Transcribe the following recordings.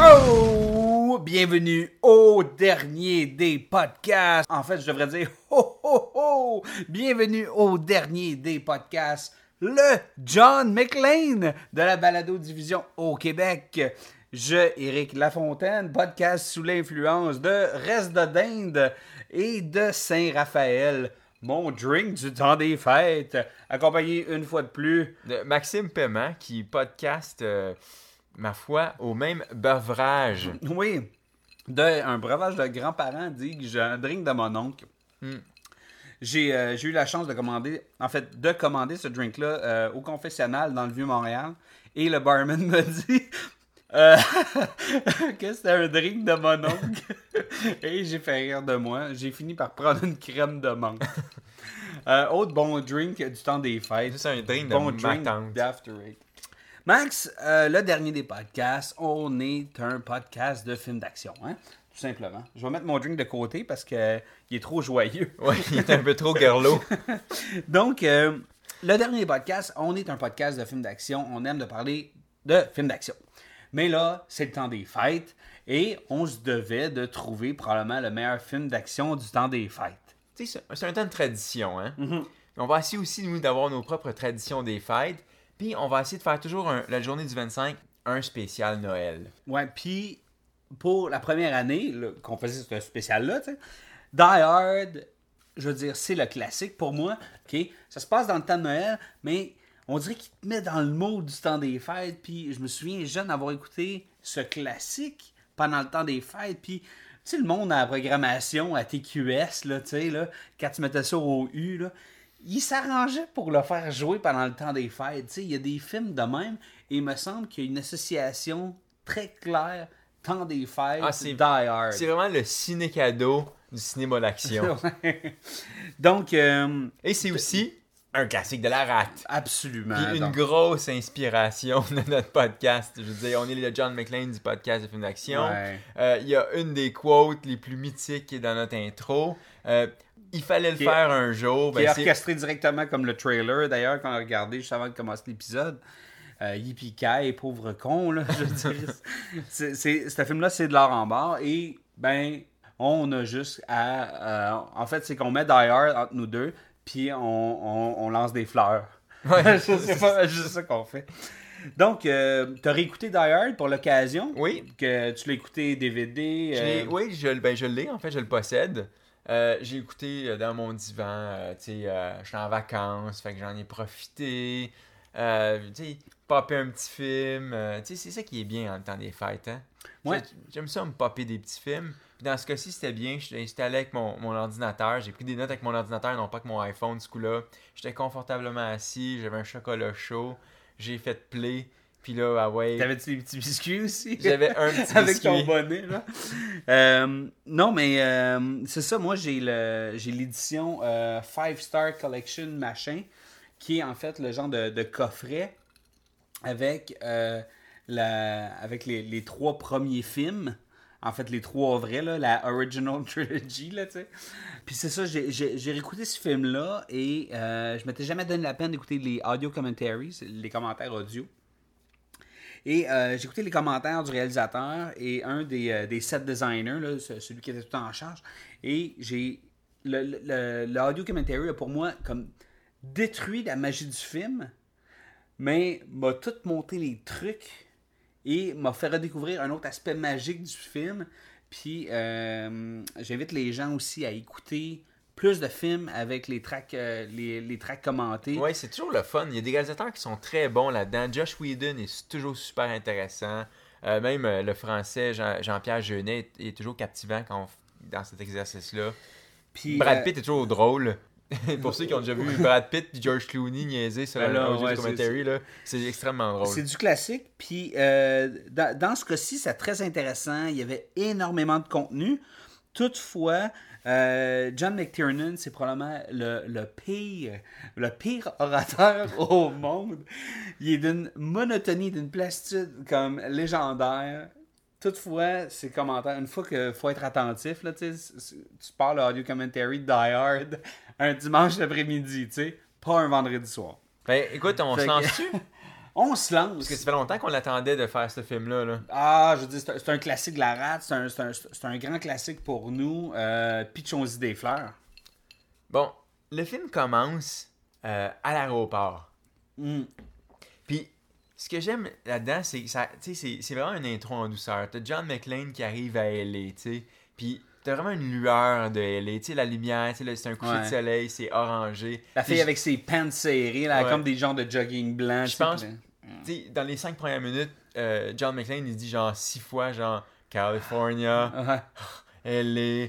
Oh! Bienvenue au dernier des podcasts. En fait, je devrais dire ho ho ho! Bienvenue au dernier des podcasts. Le John McLean de la balado division au Québec. Je, Éric Lafontaine, podcast sous l'influence de Reste de Dinde et de Saint-Raphaël. Mon drink du temps des fêtes, accompagné une fois de plus de Maxime Paiement qui podcast, euh, ma foi, au même beurrage. Oui, de un breuvage de grands-parents dit que j'ai un drink de mon oncle. J'ai euh, j'ai eu la chance de commander, en fait, de commander ce drink-là euh, au confessionnal dans le Vieux-Montréal. Et le barman me dit euh, que c'était un drink de mon oncle. Et j'ai fait rire de moi. J'ai fini par prendre une crème de menthe. Euh, autre bon drink du temps des fêtes. C'est un drink de bon ma drink d'After Eight. Max, euh, le dernier des podcasts, on est un podcast de films d'action, hein? Tout simplement. Je vais mettre mon drink de côté parce que euh, il est trop joyeux. Ouais, il est un peu trop girlo. Donc, euh, le dernier podcast, on est un podcast de films d'action. On aime de parler de films d'action. Mais là, c'est le temps des fêtes et on se devait de trouver probablement le meilleur film d'action du temps des fêtes. C'est- un temps de tradition, hein. Mm-hmm. On va essayer aussi, nous, d'avoir nos propres traditions des fêtes. Puis on va essayer de faire toujours un- la journée du 25, un spécial Noël. Ouais, puis pour la première année qu'on faisait ce spécial-là, Die Hard, je veux dire, c'est le classique pour moi. ok? Ça se passe dans le temps de Noël, mais on dirait qu'il te met dans le mode du temps des fêtes. Puis je me souviens jeune avoir écouté ce classique pendant le temps des fêtes. Puis tu sais, le monde à la programmation, à TQS, là, tu sais, là, quand tu mettais ça au U, là, il s'arrangeait pour le faire jouer pendant le temps des fêtes. Tu sais, il y a des films de même, et il me semble qu'il y a une association très claire, temps des fêtes, Ah, c'est- Die Hard. C'est vraiment le ciné-cadeau du cinéma d'action. Donc, euh, Et c'est aussi un classique de la rate. absolument. Puis une Donc, grosse inspiration de notre podcast. Je veux dire, on est le John McClane du podcast de films d'action. Ouais. Euh, Il y a une des quotes les plus mythiques qui est dans notre intro. Euh, il fallait le Qui est- faire un jour. qui est Ben, orchestré directement comme le trailer, d'ailleurs, qu'on a regardé juste avant de commencer l'épisode. Euh, Yippee pauvre con, là, je veux dire. C'est, c'est- ce film-là, c'est de l'art en barre. Et, ben, on a juste à... euh, en fait, c'est qu'on met Die Hard entre nous deux, puis on, on- on lance des fleurs. Ouais. c'est pas juste ça qu'on fait. Donc, euh, t'as réécouté Die Hard pour l'occasion? Oui. Que tu l'as écouté DVD? Je euh, oui, je, ben, je l'ai, en fait, je le possède. Euh, j'ai écouté euh, dans mon divan, euh, tu sais, euh, j'étais en vacances, fait que j'en ai profité. Tu sais, popper un petit film. euh, tu sais, c'est ça qui est bien en temps des fêtes, hein. Ouais. J'ai- J'aime ça me popper des petits films. Puis dans ce cas-ci, c'était bien. J'étais installé avec mon, mon ordinateur. J'ai pris des notes avec mon ordinateur, non pas avec mon iPhone, ce coup-là. J'étais confortablement assis, j'avais un chocolat chaud. J'ai fait play. Puis là, ah ouais. T'avais-tu des petits biscuits aussi? J'avais un petit Avec ton biscuit. bonnet, là. Euh, non, mais euh, c'est ça. Moi, j'ai le j'ai l'édition Five Star Collection machin, qui est en fait le genre de, de coffret avec, euh, la, avec les, les trois premiers films. En fait, les trois vrais, là, la Original Trilogy, là, tu sais. Puis c'est ça, j'ai- réécouté ce film-là et euh, je m'étais jamais donné la peine d'écouter les audio commentaries, les commentaires audio. Et euh, j'ai écouté les commentaires du réalisateur et un des, euh, des set designers, là, ce- celui qui était tout en charge. Et j'ai. Le, le, le- le commentary a pour moi comme détruit la magie du film, mais m'a tout monté les trucs et m'a fait redécouvrir un autre aspect magique du film. Puis euh, j'invite les gens aussi à écouter plus de films avec les tracks, euh, les, les tracks commentés. Ouais, c'est toujours le fun. Il y a des réalisateurs qui sont très bons là-dedans. Josh Whedon est toujours super intéressant. Euh, même euh, le français Jean- Jean-Pierre Jeunet est, est toujours captivant quand on dans cet exercice-là. Puis, Brad Pitt est toujours drôle. Pour ceux qui ont déjà vu Brad Pitt et George Clooney niaiser sur Ben là, un audio ouais, commentary, c'est extrêmement drôle. C'est du classique. Puis euh, dans, dans ce cas-ci, c'est très intéressant. Il y avait énormément de contenu. Toutefois, euh, John McTiernan, c'est probablement le, le pire, le pire orateur au monde. Il est d'une monotonie, d'une platitude comme légendaire. Toutefois, ses commentaires, une fois qu'il faut être attentif, là, tu parles audio commentary Die Hard un dimanche après-midi, tu sais, pas un vendredi soir. Ben, écoute, on se lance-tu? On se lance. Parce que ça fait longtemps qu'on l'attendait de faire ce film-là. Là. Ah, je veux dire, c'est un, classique de la rate, c'est un, un- un grand classique pour nous. Euh, Pitchons-y des fleurs. Bon, le film commence euh, à l'aéroport. Mm. Puis, ce que j'aime là-dedans, c'est que ça, tu sais, c'est, c'est vraiment une intro en douceur. T'as John McClane qui arrive à LA, tu sais. Puis, t'as vraiment une lueur de LA. Tu sais, la lumière, c'est un coucher Ouais. de soleil, c'est orangé. La fille avec ses pants serrés, là, Ouais. comme des genres de jogging blanc. Je pense- Tu sais, dans les cinq premières minutes, euh, John McClane, il dit genre six fois, genre California. LA.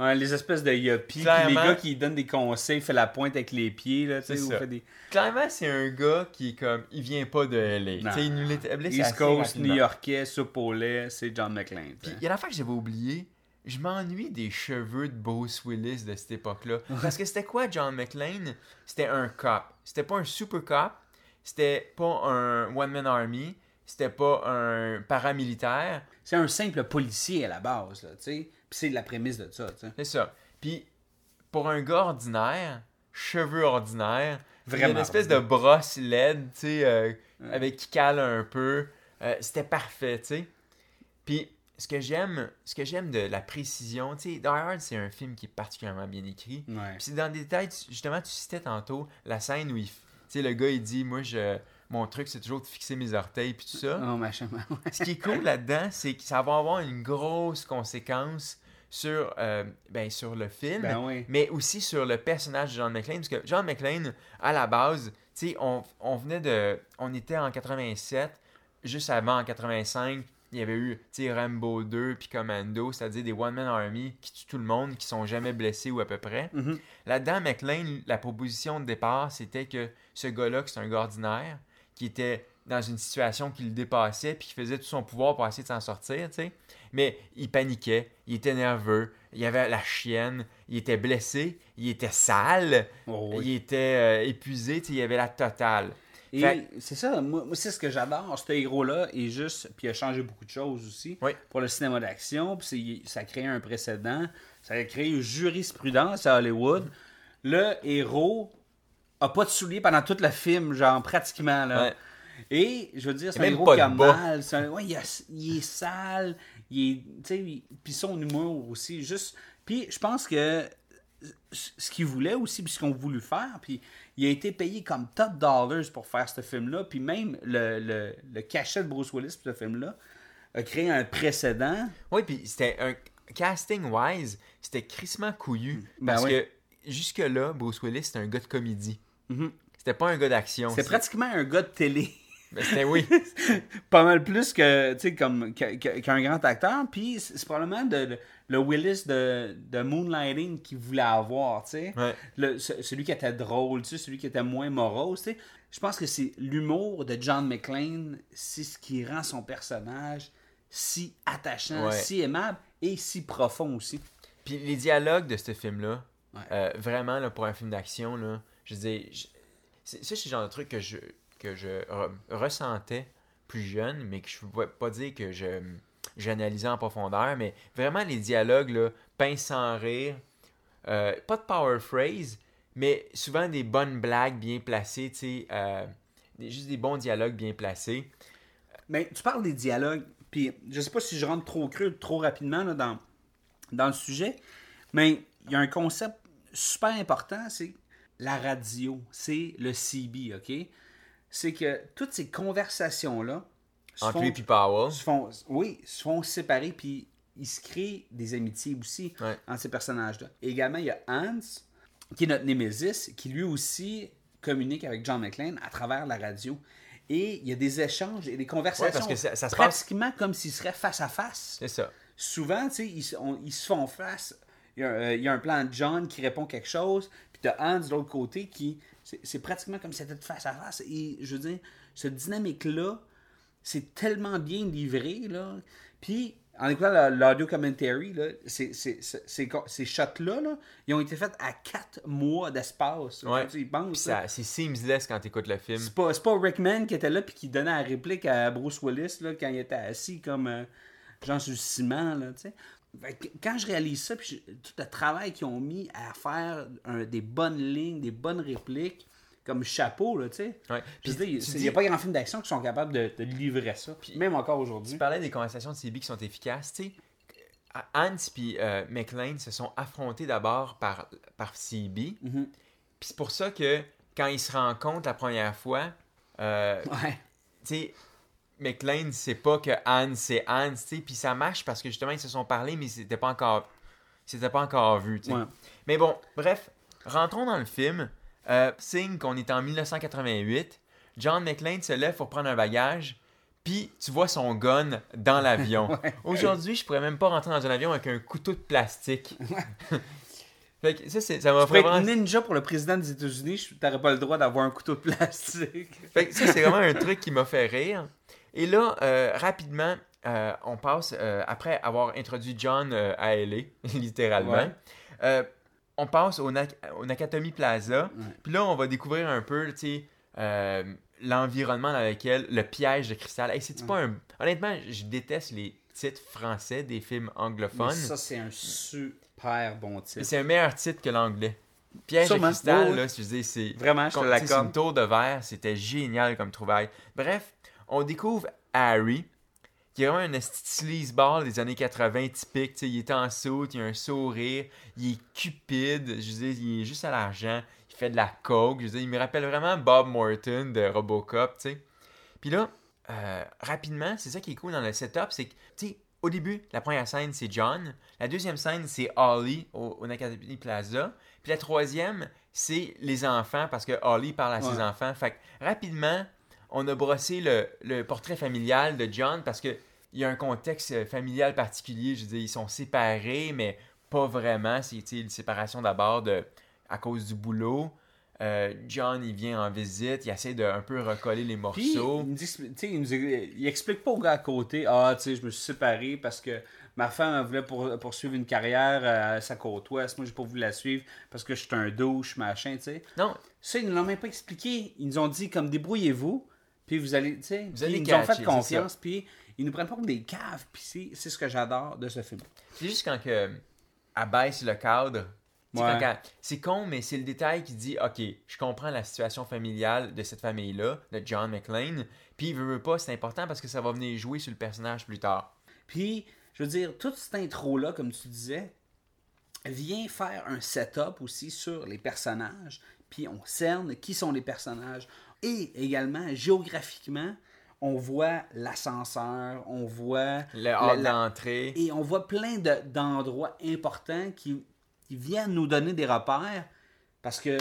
Ouais, les espèces de yuppies, les Clairement- gars qui donnent des conseils, fait la pointe avec les pieds, là, C'est ça. fait des clairement, c'est un gars qui est comme, il vient pas de LA. Il nous l'établit East Coast. New-Yorkais, soupe au lait, c'est John McClane. Puis il y a l'affaire que j'avais oublié. Je m'ennuie des cheveux de Bruce Willis de cette époque-là. Parce que c'était quoi John McClane? C'était un cop. C'était pas un super cop. C'était pas un one-man army. C'était pas un paramilitaire. C'est un simple policier à la base, là, tu sais. Puis c'est la prémisse de ça, tu sais. C'est ça. Puis pour un gars ordinaire, cheveux ordinaires, il y a une Vraiment espèce de brosse LED, tu sais, euh, avec qui cale un peu. Euh, c'était parfait, tu sais. Puis ce que j'aime, ce que j'aime de la précision, tu sais, Die Hard, c'est un film qui est particulièrement bien écrit. Ouais. Puis c'est dans des détails, tu- justement, tu citais tantôt la scène où il, tu sais, le gars il dit, moi je, mon truc c'est toujours de fixer mes orteils puis tout ça. Oh, machin, ouais. Ce qui est cool là-dedans, c'est que ça va avoir une grosse conséquence sur, euh, ben, sur le film, Ben oui. mais aussi sur le personnage de John McClane. Parce que John McClane, à la base, tu sais, on, on venait de. On était en 87, juste avant en 85. Il y avait eu Rambo 2 puis Commando, c'est-à-dire des One-Man Army qui tuent tout le monde, qui sont jamais blessés ou à peu près. Mhm. Là-dedans, McLean, la proposition de départ, c'était que ce gars-là, qui c'est un gars ordinaire, qui était dans une situation qui le dépassait, puis qui faisait tout son pouvoir pour essayer de s'en sortir. Mais il paniquait, il était nerveux, il avait la chienne, il était blessé, il était sale, Oh, oui. il était euh, épuisé, il avait la totale. Et Fait- c'est ça, moi, moi, c'est ce que j'adore. Ce héros-là est juste, puis il a changé beaucoup de choses aussi Oui. pour le cinéma d'action. Puis ça a créé un précédent, ça a créé une jurisprudence à Hollywood. Le héros a pas de souliers pendant tout le film, genre pratiquement. Là. Ouais. Et je veux dire, c'est un même héros pas qui a mal. c'est un- ouais, il, a- il est sale, il est, tu sais, il- puis son humour aussi. Juste, puis je pense que ce qu'il voulait aussi, puis ce qu'on voulu faire, puis il a été payé comme top dollars pour faire ce film-là, puis même le, le, le cachet de Bruce Willis pour ce film-là a créé un précédent. Oui, puis c'était un casting-wise, c'était crissement couillu. Ben parce oui. que jusque-là, Bruce Willis, c'était un gars de comédie. Mhm. C'était pas un gars d'action. C'est pratiquement un gars de télé. Ben, c'était oui. pas mal plus que, tu sais, comme, qu'un grand acteur. Puis c'est probablement de, le- le Willis de, de Moonlighting qu'il voulait avoir, tu sais. Ouais. Celui qui était drôle, tu sais, celui qui était moins morose, tu sais. Je pense que c'est l'humour de John McClane, c'est ce qui rend son personnage si attachant, Ouais. si aimable et si profond aussi. Puis les dialogues de ce film-là, Ouais. euh, vraiment, là, pour un film d'action, là, je veux dire, ça, c'est le genre de truc que je, que je re- ressentais plus jeune, mais que je ne pouvais pas dire que j'analysais en profondeur, mais vraiment les dialogues, là, sans rire, euh, pas de power phrase, mais souvent des bonnes blagues bien placées, tu sais, euh, juste des bons dialogues bien placés. Mais tu parles des dialogues, puis je sais pas si je rentre trop creux, trop rapidement là, dans, dans le sujet, mais il y a un concept super important, c'est la radio, c'est le CB, OK? C'est que toutes ces conversations-là Entre lui et Powell. se font, oui, se font séparer, puis il se crée des amitiés aussi Ouais. entre ces personnages-là. Et également, il y a Hans, qui est notre Némésis, qui lui aussi communique avec John McClane à travers la radio. Et il y a des échanges et des conversations Ouais, parce que ça- ça se passe- pratiquement comme s'ils seraient face à face. C'est ça. Souvent, tu sais, ils, on- ils se font face. il y, a, euh, il y a un plan de John qui répond quelque chose, puis t'as Hans de l'autre côté qui. C'est- pratiquement comme si c'était face à face. Et je veux dire, cette dynamique-là, c'est tellement bien livré, là. Puis, en écoutant la- l'audio commentary, là, ces, ces, ces, ces co- ces shots-là, là, ils ont été faits à 4 mois d'espace. Ouais. Tu c'est seamless quand t'écoutes le film. C'est pas, pas Rickman qui était là puis qui donnait la réplique à Bruce Willis là, quand il était assis comme euh, genre sur le ciment. Là, tu quand je réalise ça, puis je- tout le travail qu'ils ont mis à faire un- des bonnes lignes, des bonnes répliques, comme chapeau, là, tu sais. Ouais. Puis il n'y a pas grand film d'action qui sont capables de, de livrer ça. même encore aujourd'hui. Tu parlais des conversations de CB qui sont efficaces, tu sais. Hans puis euh, McLean se sont affrontés d'abord par, par CB. Mhm. Puis c'est pour ça que quand ils se rencontrent la première fois, euh, Ouais. tu sais, McLean sait pas que Hans c'est Hans, tu sais. Puis ça marche parce que justement ils se sont parlé, mais c'était pas encore, c'était pas encore vu, tu sais. Ouais. Mais bon, bref, rentrons dans le film. Euh, signe qu'on est en 1988. John McClane se lève pour prendre un bagage, puis tu vois son gun dans l'avion. Aujourd'hui, je pourrais même pas rentrer dans un avion avec un couteau de plastique. fait que ça, ça m'a Pour être vraiment... ninja pour le président des États-Unis, je- t'aurais pas le droit d'avoir un couteau de plastique. Fait que ça, c'est vraiment un truc qui m'a fait rire. Et là, euh, rapidement, euh, on passe, euh, après avoir introduit John à LA, littéralement, Ouais. on passe au, Nak- au Nakatomi Plaza. Puis là, on va découvrir un peu, tu sais, l'environnement dans lequel le piège de cristal. Hey, c'est pas un... Honnêtement, je déteste les titres français des films Mais anglophones. ça, c'est un super bon titre. c'est un meilleur titre que l'anglais. Piège Sûrement. de cristal, là, je veux dire, c'est... Vraiment, je te C'est une l'accorde. tour de verre, c'était génial comme trouvaille. Bref, on découvre Harry, qui est vraiment un esti de sleazeball des années 80 typique. tu sais, il est en saute, il a un sourire, il est cupide, je veux dire, il est juste à l'argent, il fait de la coke, je veux dire, il me rappelle vraiment Bob Morton de Robocop, tu sais. Puis là, euh, rapidement, c'est ça qui est cool dans le setup, c'est que, tu sais, au début, la première scène, c'est John. La deuxième scène, c'est Holly au, au Nakatomi Plaza. Puis la troisième, c'est les enfants, parce que Holly parle à ses enfants. Fait que, rapidement, on a brossé le, le portrait familial de John, parce que il y a un contexte euh, familial particulier. Je veux dire, ils sont séparés, mais pas vraiment. C'est une séparation d'abord à cause du boulot. Euh, John, il vient en visite, il essaie de un peu recoller les Puis, morceaux. il, me dit, il, nous- il explique pas au gars à côté, ah, tu sais, je me suis séparé parce que ma femme elle voulait pour- poursuivre une carrière euh, à sa côte ouest. Moi, j'ai pas voulu la suivre parce que je suis un douche, machin, tu sais. Non, Ça, ils ne l'ont même pas expliqué. Ils nous ont dit, comme, débrouillez-vous, puis vous allez, tu sais, Vous puis allez ils nous ont fait confiance, puis ils nous prennent pas comme des caves, puis c'est- ce que j'adore de ce film. C'est juste quand que, elle baisse le cadre. Ouais. quand C'est con, mais c'est le détail qui dit Ok, je comprends la situation familiale de cette famille-là, de John McClane. Puis, il veut, veut pas, c'est important parce que ça va venir jouer sur le personnage plus tard. Puis, je veux dire, toute cette intro-là, comme tu disais, vient faire un setup aussi sur les personnages. Puis on cerne qui sont les personnages. Et également, géographiquement, on voit l'ascenseur, on voit... Le la- hall d'entrée. Et on voit plein de- d'endroits importants qui, qui viennent nous donner des repères parce que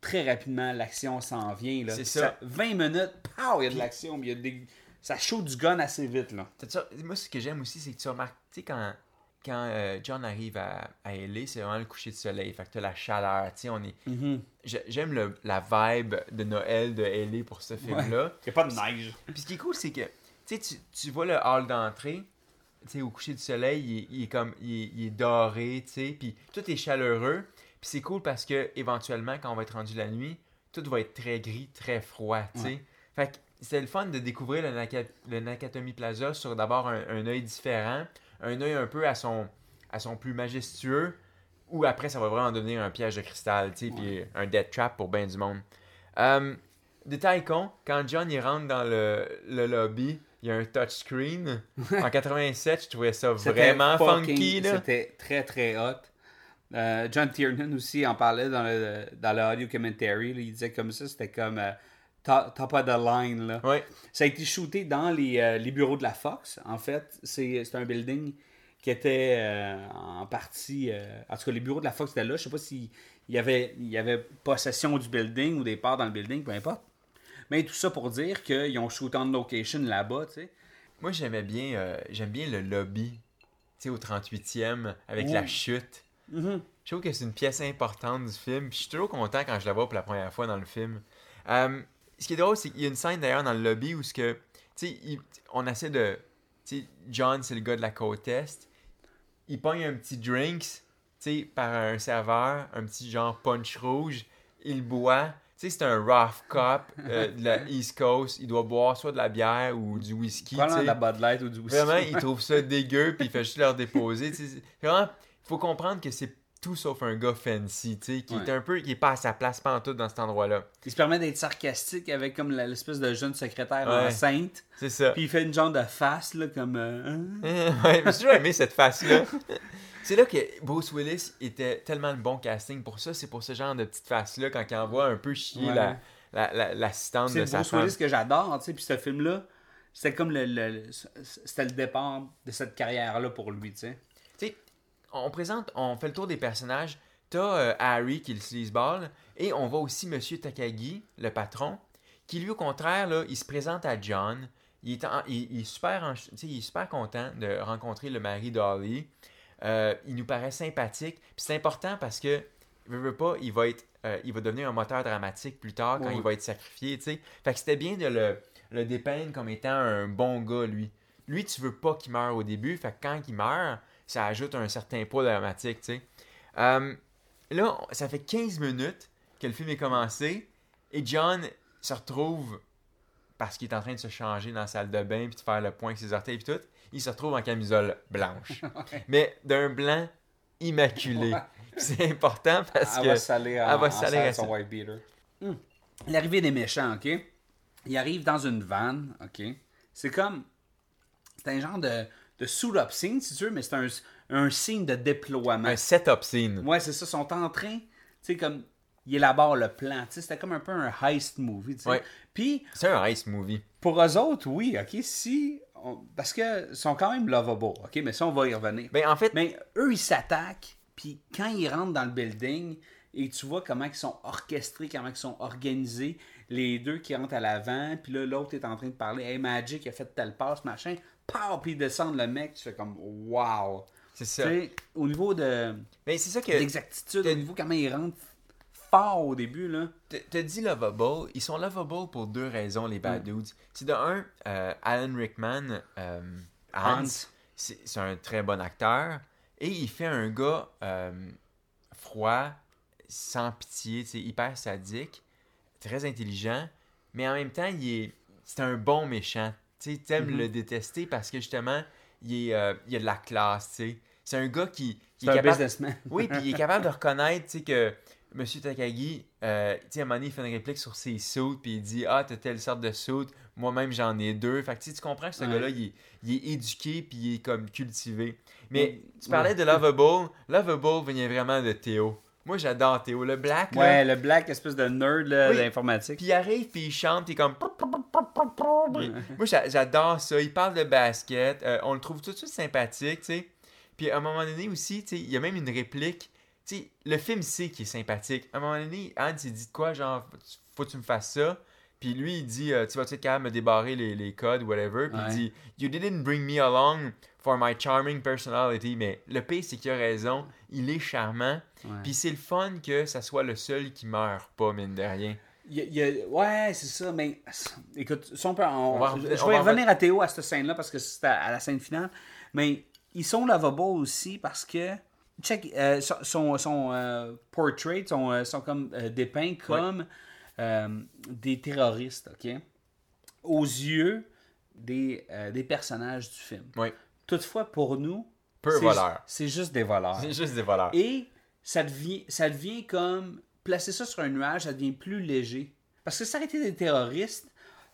très rapidement, l'action s'en vient. C'est ça. 20 minutes, pow, il y a de l'action. mais il y a des- Ça shoot du gun assez vite. là. Ça- Moi, ce que j'aime aussi, c'est que tu remarques, tu sais, quand, quand euh, John arrive à, à LA, c'est vraiment le coucher de soleil. Fait que t'as la chaleur, tu on est... J'ai- J'aime la vibe de Noël de LA pour ce film-là. Il n'y a pas de neige. Puis ce qui est cool, c'est que tu, tu, tu vois le hall d'entrée, tu au coucher du soleil, il est, il est comme il est, il est doré, tu sais, puis tout est chaleureux. Puis c'est cool parce que éventuellement, quand on va être rendu la nuit, tout va être très gris, très froid, tu sais. Ouais. Fait que c'est le fun de découvrir le, Naka- le Nakatomi Plaza sur d'abord un, un œil différent, un œil un peu à son, à son plus majestueux, ou après ça va vraiment devenir un piège de cristal, tu sais, puis un death trap pour bien du monde. Euh, détail con, quand John il rentre dans le, le lobby, il y a un touchscreen. en 87, je trouvais ça vraiment fucking- funky. C'était très très hot. Euh, John Tiernan aussi en parlait dans le, dans le audio commentary. là. il disait comme ça, c'était comme euh, top, of the line. Là. Ouais. Ça a été shooté dans les, euh, les bureaux de la Fox. En fait, c'est un building qui était euh, en partie. euh, en tout cas, les bureaux de la Fox étaient là. Je sais pas s'il y avait, il y avait possession du building ou des parts dans le building, peu importe. Mais tout ça pour dire qu'ils ont shooté en location là-bas, tu sais. Moi, j'aimais bien, euh, j'aime bien le lobby, tu sais, au 38e, avec la chute. Mhm. Je trouve que c'est une pièce importante du film. Je suis toujours content quand je la vois pour la première fois dans le film. Ce qui est drôle, c'est qu'il y a une scène d'ailleurs dans le lobby où ce que, tu sais, il- on essaie de, tu sais, John c'est le gars de la côte est. Il pogne un petit drinks, tu sais, par un serveur, un petit genre punch rouge. Il boit. Tu sais, c'est un rough cop euh, de la East Coast. Il doit boire soit de la bière ou du whisky. Tu de la Bud Light ou du whisky. Vraiment, il trouve ça dégueu, puis il fait juste leur déposer. Vraiment, il faut comprendre que c'est tout sauf un gars fancy, tu sais, qui est un peu, qui est pas à sa place pantoute dans cet endroit-là. Il se permet d'être sarcastique avec comme l'espèce de jeune secrétaire Ouais. enceinte. C'est ça. Puis il fait une genre de face, là, comme... euh, hein? ouais, mais j'ai toujours aimé cette face-là. C'est là que Bruce Willis était tellement le bon casting pour ça. C'est pour ce genre de petite face-là, quand il envoie un peu chier Ouais. la- la- la- l'assistante de sa Bruce femme. Willis que j'adore, tu sais. Puis ce film-là, c'était comme le- c'était le départ de cette carrière-là pour lui, tu sais. On présente, on fait le tour des personnages. T'as euh, Harry qui est le sleazeball, et on voit aussi Monsieur Takagi, le patron, qui lui au contraire, là, il se présente à John. Il est, en- il, il est super, en- il est super content de rencontrer le mari d'Holly. Euh, il nous paraît sympathique. Puis c'est important parce que, veut pas, il va, être, euh, il va devenir un moteur dramatique plus tard quand Oui. il va être sacrifié. Fait que c'était bien de le, le dépeindre comme étant un bon gars, lui. Lui, tu veux pas qu'il meure au début. Fait que quand il meurt, ça ajoute un certain poids dramatique, tu sais. Euh, là, ça fait 15 minutes que le film est commencé et John se retrouve, parce qu'il est en train de se changer dans la salle de bain puis de faire le point avec ses orteils et tout, il se retrouve en camisole blanche. Mais d'un blanc immaculé. C'est important parce Elle que... va se saler en, elle va en saler salle à son ça. white beater. Hmm. L'arrivée des méchants, OK? Ils arrivent dans une van, OK? C'est comme... C'est un genre de, de suit-up scene, si tu veux, mais c'est un, un signe de déploiement. Un setup scene. Ouais, c'est ça. Ils sont en train, tu sais, comme... Ils élaborent le plan. Tu sais, c'était comme un peu un heist movie, tu sais. Ouais. Puis, C'est un ice movie. pour eux autres, oui, OK? Si... on- Parce que ils sont quand même lovable, OK? Mais ça, on va y revenir. Ben, en fait, Mais eux, ils s'attaquent, puis quand ils rentrent dans le building, et tu vois comment ils sont orchestrés, comment ils sont organisés, les deux qui rentrent à l'avant, puis là, l'autre est en train de parler, Hey, Magic a fait telle passe, machin, pow, puis ils descendent le mec, tu fais comme, wow. c'est Tu ça. sais, au niveau de Mais c'est ça que... l'exactitude, au niveau comment ils rentrent fort au début, là. T'as dit lovable. Ils sont lovable pour deux raisons, les bad dudes. C'est de un, euh, Alan Rickman, euh, Hans, Hans. c'est un très bon acteur. Et il fait un gars euh, froid, sans pitié, tu sais, hyper sadique, très intelligent. Mais en même temps, il est, c'est un bon méchant. Tu t'aimes Mhm. le détester parce que justement, il, est, euh, il a de la classe, tu sais. C'est un gars qui, un capable- businessman. oui, puis il est capable de reconnaître, tu sais, que M. Takagi, euh, tu sais, à un moment donné, il fait une réplique sur ses suits, puis il dit Ah, t'as telle sorte de suit, moi-même j'en ai deux. Fait que tu comprends que ce Ouais. gars-là, il, est- il est éduqué, puis il est comme cultivé. Mais Mm, tu parlais ouais. de Lovable. Lovable venait vraiment de Théo. Moi, j'adore Théo. Le black, là. Ouais, le black espèce de nerd là, Oui. d'informatique. Puis il arrive, puis il chante, puis comme. Moi, j'a- j'adore ça. Il parle de basket. euh, on le trouve tout de suite sympathique, tu sais. Puis à un moment donné aussi, tu sais, il y a même une réplique. Tu sais, le film sait qu'il est sympathique. À un moment donné, Hans, il dit quoi, genre, faut que tu me fasses ça. Puis lui, il dit, euh, tu vas-tu être capable de me débarrer les, les codes, whatever. Puis Ouais. il dit, You didn't bring me along for my charming personality. Mais le pire, c'est qu'il a raison. Il est charmant. Ouais. Puis c'est le fun que ça soit le seul qui meurt pas, mine de rien. Il ouais, c'est ça, mais écoute, si on peut, on- On va en- je, on je va vais en revenir à Théo à cette scène-là parce que c'est à, à la scène finale, mais ils sont lovable aussi parce que, check, euh, son, son, son, euh, portrait, sont, euh, sont comme euh, dépeints comme des terroristes, ok? Aux yeux des, euh, des personnages du film. Oui. Toutefois, pour nous, Peu c'est- juste des voleurs. C'est juste des voleurs. Et ça devient, ça devient comme. Placer ça sur un nuage, ça devient plus léger. Parce que ça aurait été des terroristes,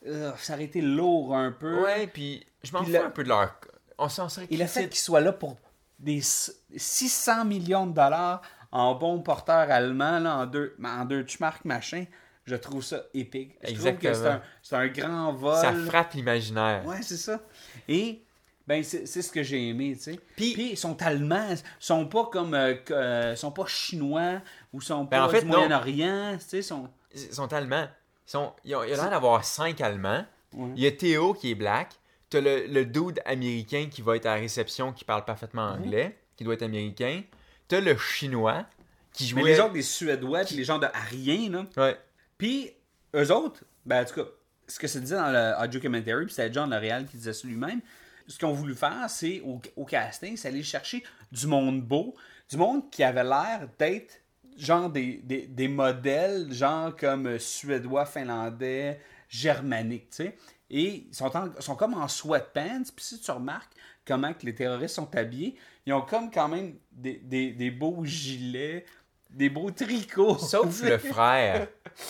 euh, ça aurait été lourd un peu. Ouais, puis je m'en fous le- un peu de leur. On s'en serait Et le fait qu'ils soient là pour des s- 600 millions de dollars en bon porteur allemand, là, en deux, en deux machin, je trouve ça épique. Je trouve que c'est Exactement. un, c'est un grand vol. Ça frappe l'imaginaire. Ouais, c'est ça. Et ben c'est ce que j'ai aimé, tu sais. Puis- Puis, ils sont allemands, ils sont pas comme euh, euh, sont pas chinois ou sont Ben, pas en fait, du. Moyen-Orient, tu sais, ils sont Ils sont allemands. Ils sont... Ils ont... Il y a l'air d'avoir cinq Allemands. Ouais. Il y a Théo qui est black. T'as le, le dude américain qui va être à la réception qui parle parfaitement anglais, qui doit être américain. t'as le chinois qui Mais jouait. les autres, les Suédois, puis les gens de rien, là. Ouais. Puis, eux autres, ben, en tout cas, ce que ça disait dans le audio commentary, puis c'était John L'Oréal qui disait ça lui-même, ce qu'ils ont voulu faire, c'est, au, casting, c'est aller chercher du monde beau, du monde qui avait l'air d'être genre des, des, des modèles, genre comme suédois, finlandais, germaniques, tu sais. Et ils sont, en- sont comme en sweatpants, puis si tu remarques comment que les terroristes sont habillés, ils ont comme quand même des, des, des beaux gilets, des beaux tricots. Sauf le frère.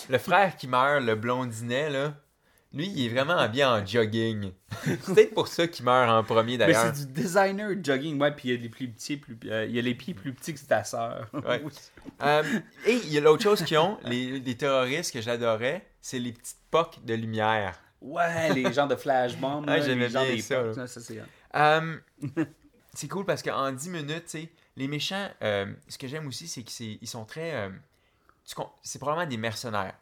Le frère qui meurt, le blondinet, là. Lui, il est vraiment habillé en jogging. C'est peut-être pour ça qu'il meurt en premier, Mais d'ailleurs. c'est du designer jogging, ouais, puis il y a les plus petits, plus, euh, il y a les pieds plus petits que ta sœur. Ouais. Euh, et il y a l'autre chose qu'ils ont, les, les terroristes que j'adorais, c'est les petites poques de lumière. Ouais, les gens de flashbomb, Ouais, là, j'aimais les gens bien des ça, c'est... Euh, c'est cool parce qu'en 10 minutes, tu sais, les méchants, euh, ce que j'aime aussi, c'est qu'ils sont très. euh, c'est probablement des mercenaires.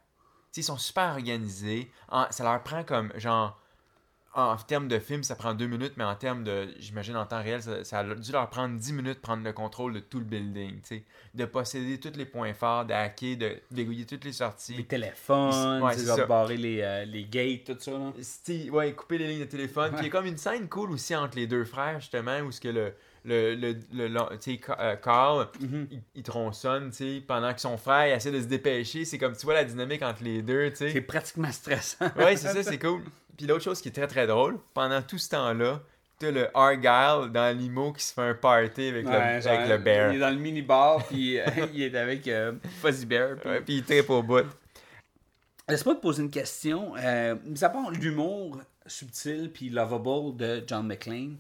Tu sais, ils sont super organisés. En- ça leur prend comme, genre, en termes de film, ça prend deux minutes, mais en termes de, j'imagine, en temps réel, ça, ça a dû leur prendre 10 minutes de prendre le contrôle de tout le building, tu sais. De posséder tous les points forts, de hacker, de verrouiller toutes les sorties. Les téléphones, Ouais, ça. barrer les, euh, les gates, tout ça, là. Ouais, couper les lignes de téléphone. Puis il y a comme une scène cool aussi entre les deux frères, justement, où ce que le, le, le, le- euh, Carl, il, il tronçonne, tu pendant que son frère il essaie de se dépêcher. C'est comme, tu vois la dynamique entre les deux, tu C'est pratiquement stressant. Ouais, c'est ça, c'est cool. Puis l'autre chose qui est très très drôle, pendant tout ce temps-là, t'as le Argyle dans l'IMO qui se fait un party avec, Ouais, le, genre, avec le bear. Il est dans le mini-bar, puis euh, il est avec euh, Fuzzy Bear. puis- Ouais, puis il tripe au bout. Laisse-moi te poser une question. Euh, mis à part l'humour subtil puis lovable de John McClane,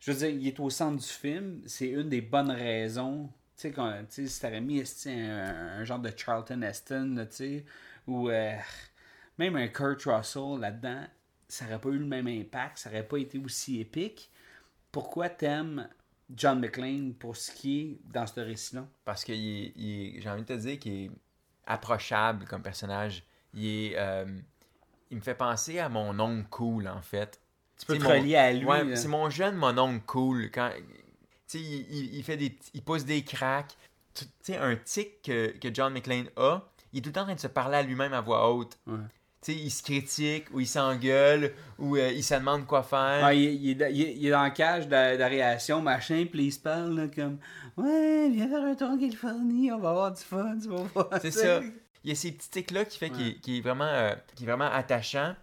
je veux dire, il est au centre du film. C'est une des bonnes raisons. Tu sais, si t'aurais mis un, un genre de Charlton Heston, tu sais, ou euh, même un Kurt Russell là-dedans, ça aurait pas eu le même impact, ça aurait pas été aussi épique. Pourquoi t'aimes John McClane pour ce qui est dans ce récit-là? Parce que j'ai envie de te dire qu'il est approchable comme personnage. Il euh, il me fait penser à mon oncle cool, en fait. Tu peux C'est te mon- relier à lui. Ouais, c'est mon jeune mon oncle cool. Quand, il, il- il fait des, il pousse des cracks. Tu sais, un tic que, que John McClane a, il est tout le temps en train de se parler à lui-même à voix haute. Ouais. Tu sais, il se critique, ou il s'engueule, ou euh, il se demande quoi faire. Il, il est, dans- il est- il est dans la cage de, de réaction, machin, puis il se parle là, comme Ouais, viens faire un tour en Californie, on va avoir du fun, tu vas voir. C'est ça. Il y a ces petits tics-là qui fait qu'il est- vraiment, euh, est vraiment attachant.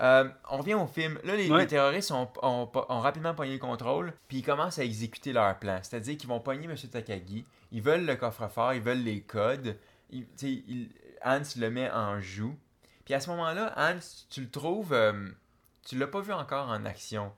Euh, on revient au film. Là, les, Ouais. les terroristes ont, ont- ont rapidement pogné le contrôle, puis ils commencent à exécuter leur plan. C'est-à-dire qu'ils vont pogner M. Takagi, ils veulent le coffre-fort, ils veulent les codes. Ils- ils- Hans le met en joue. Puis à ce moment-là, Hans, tu le trouves... euh, tu l'as pas vu encore en action.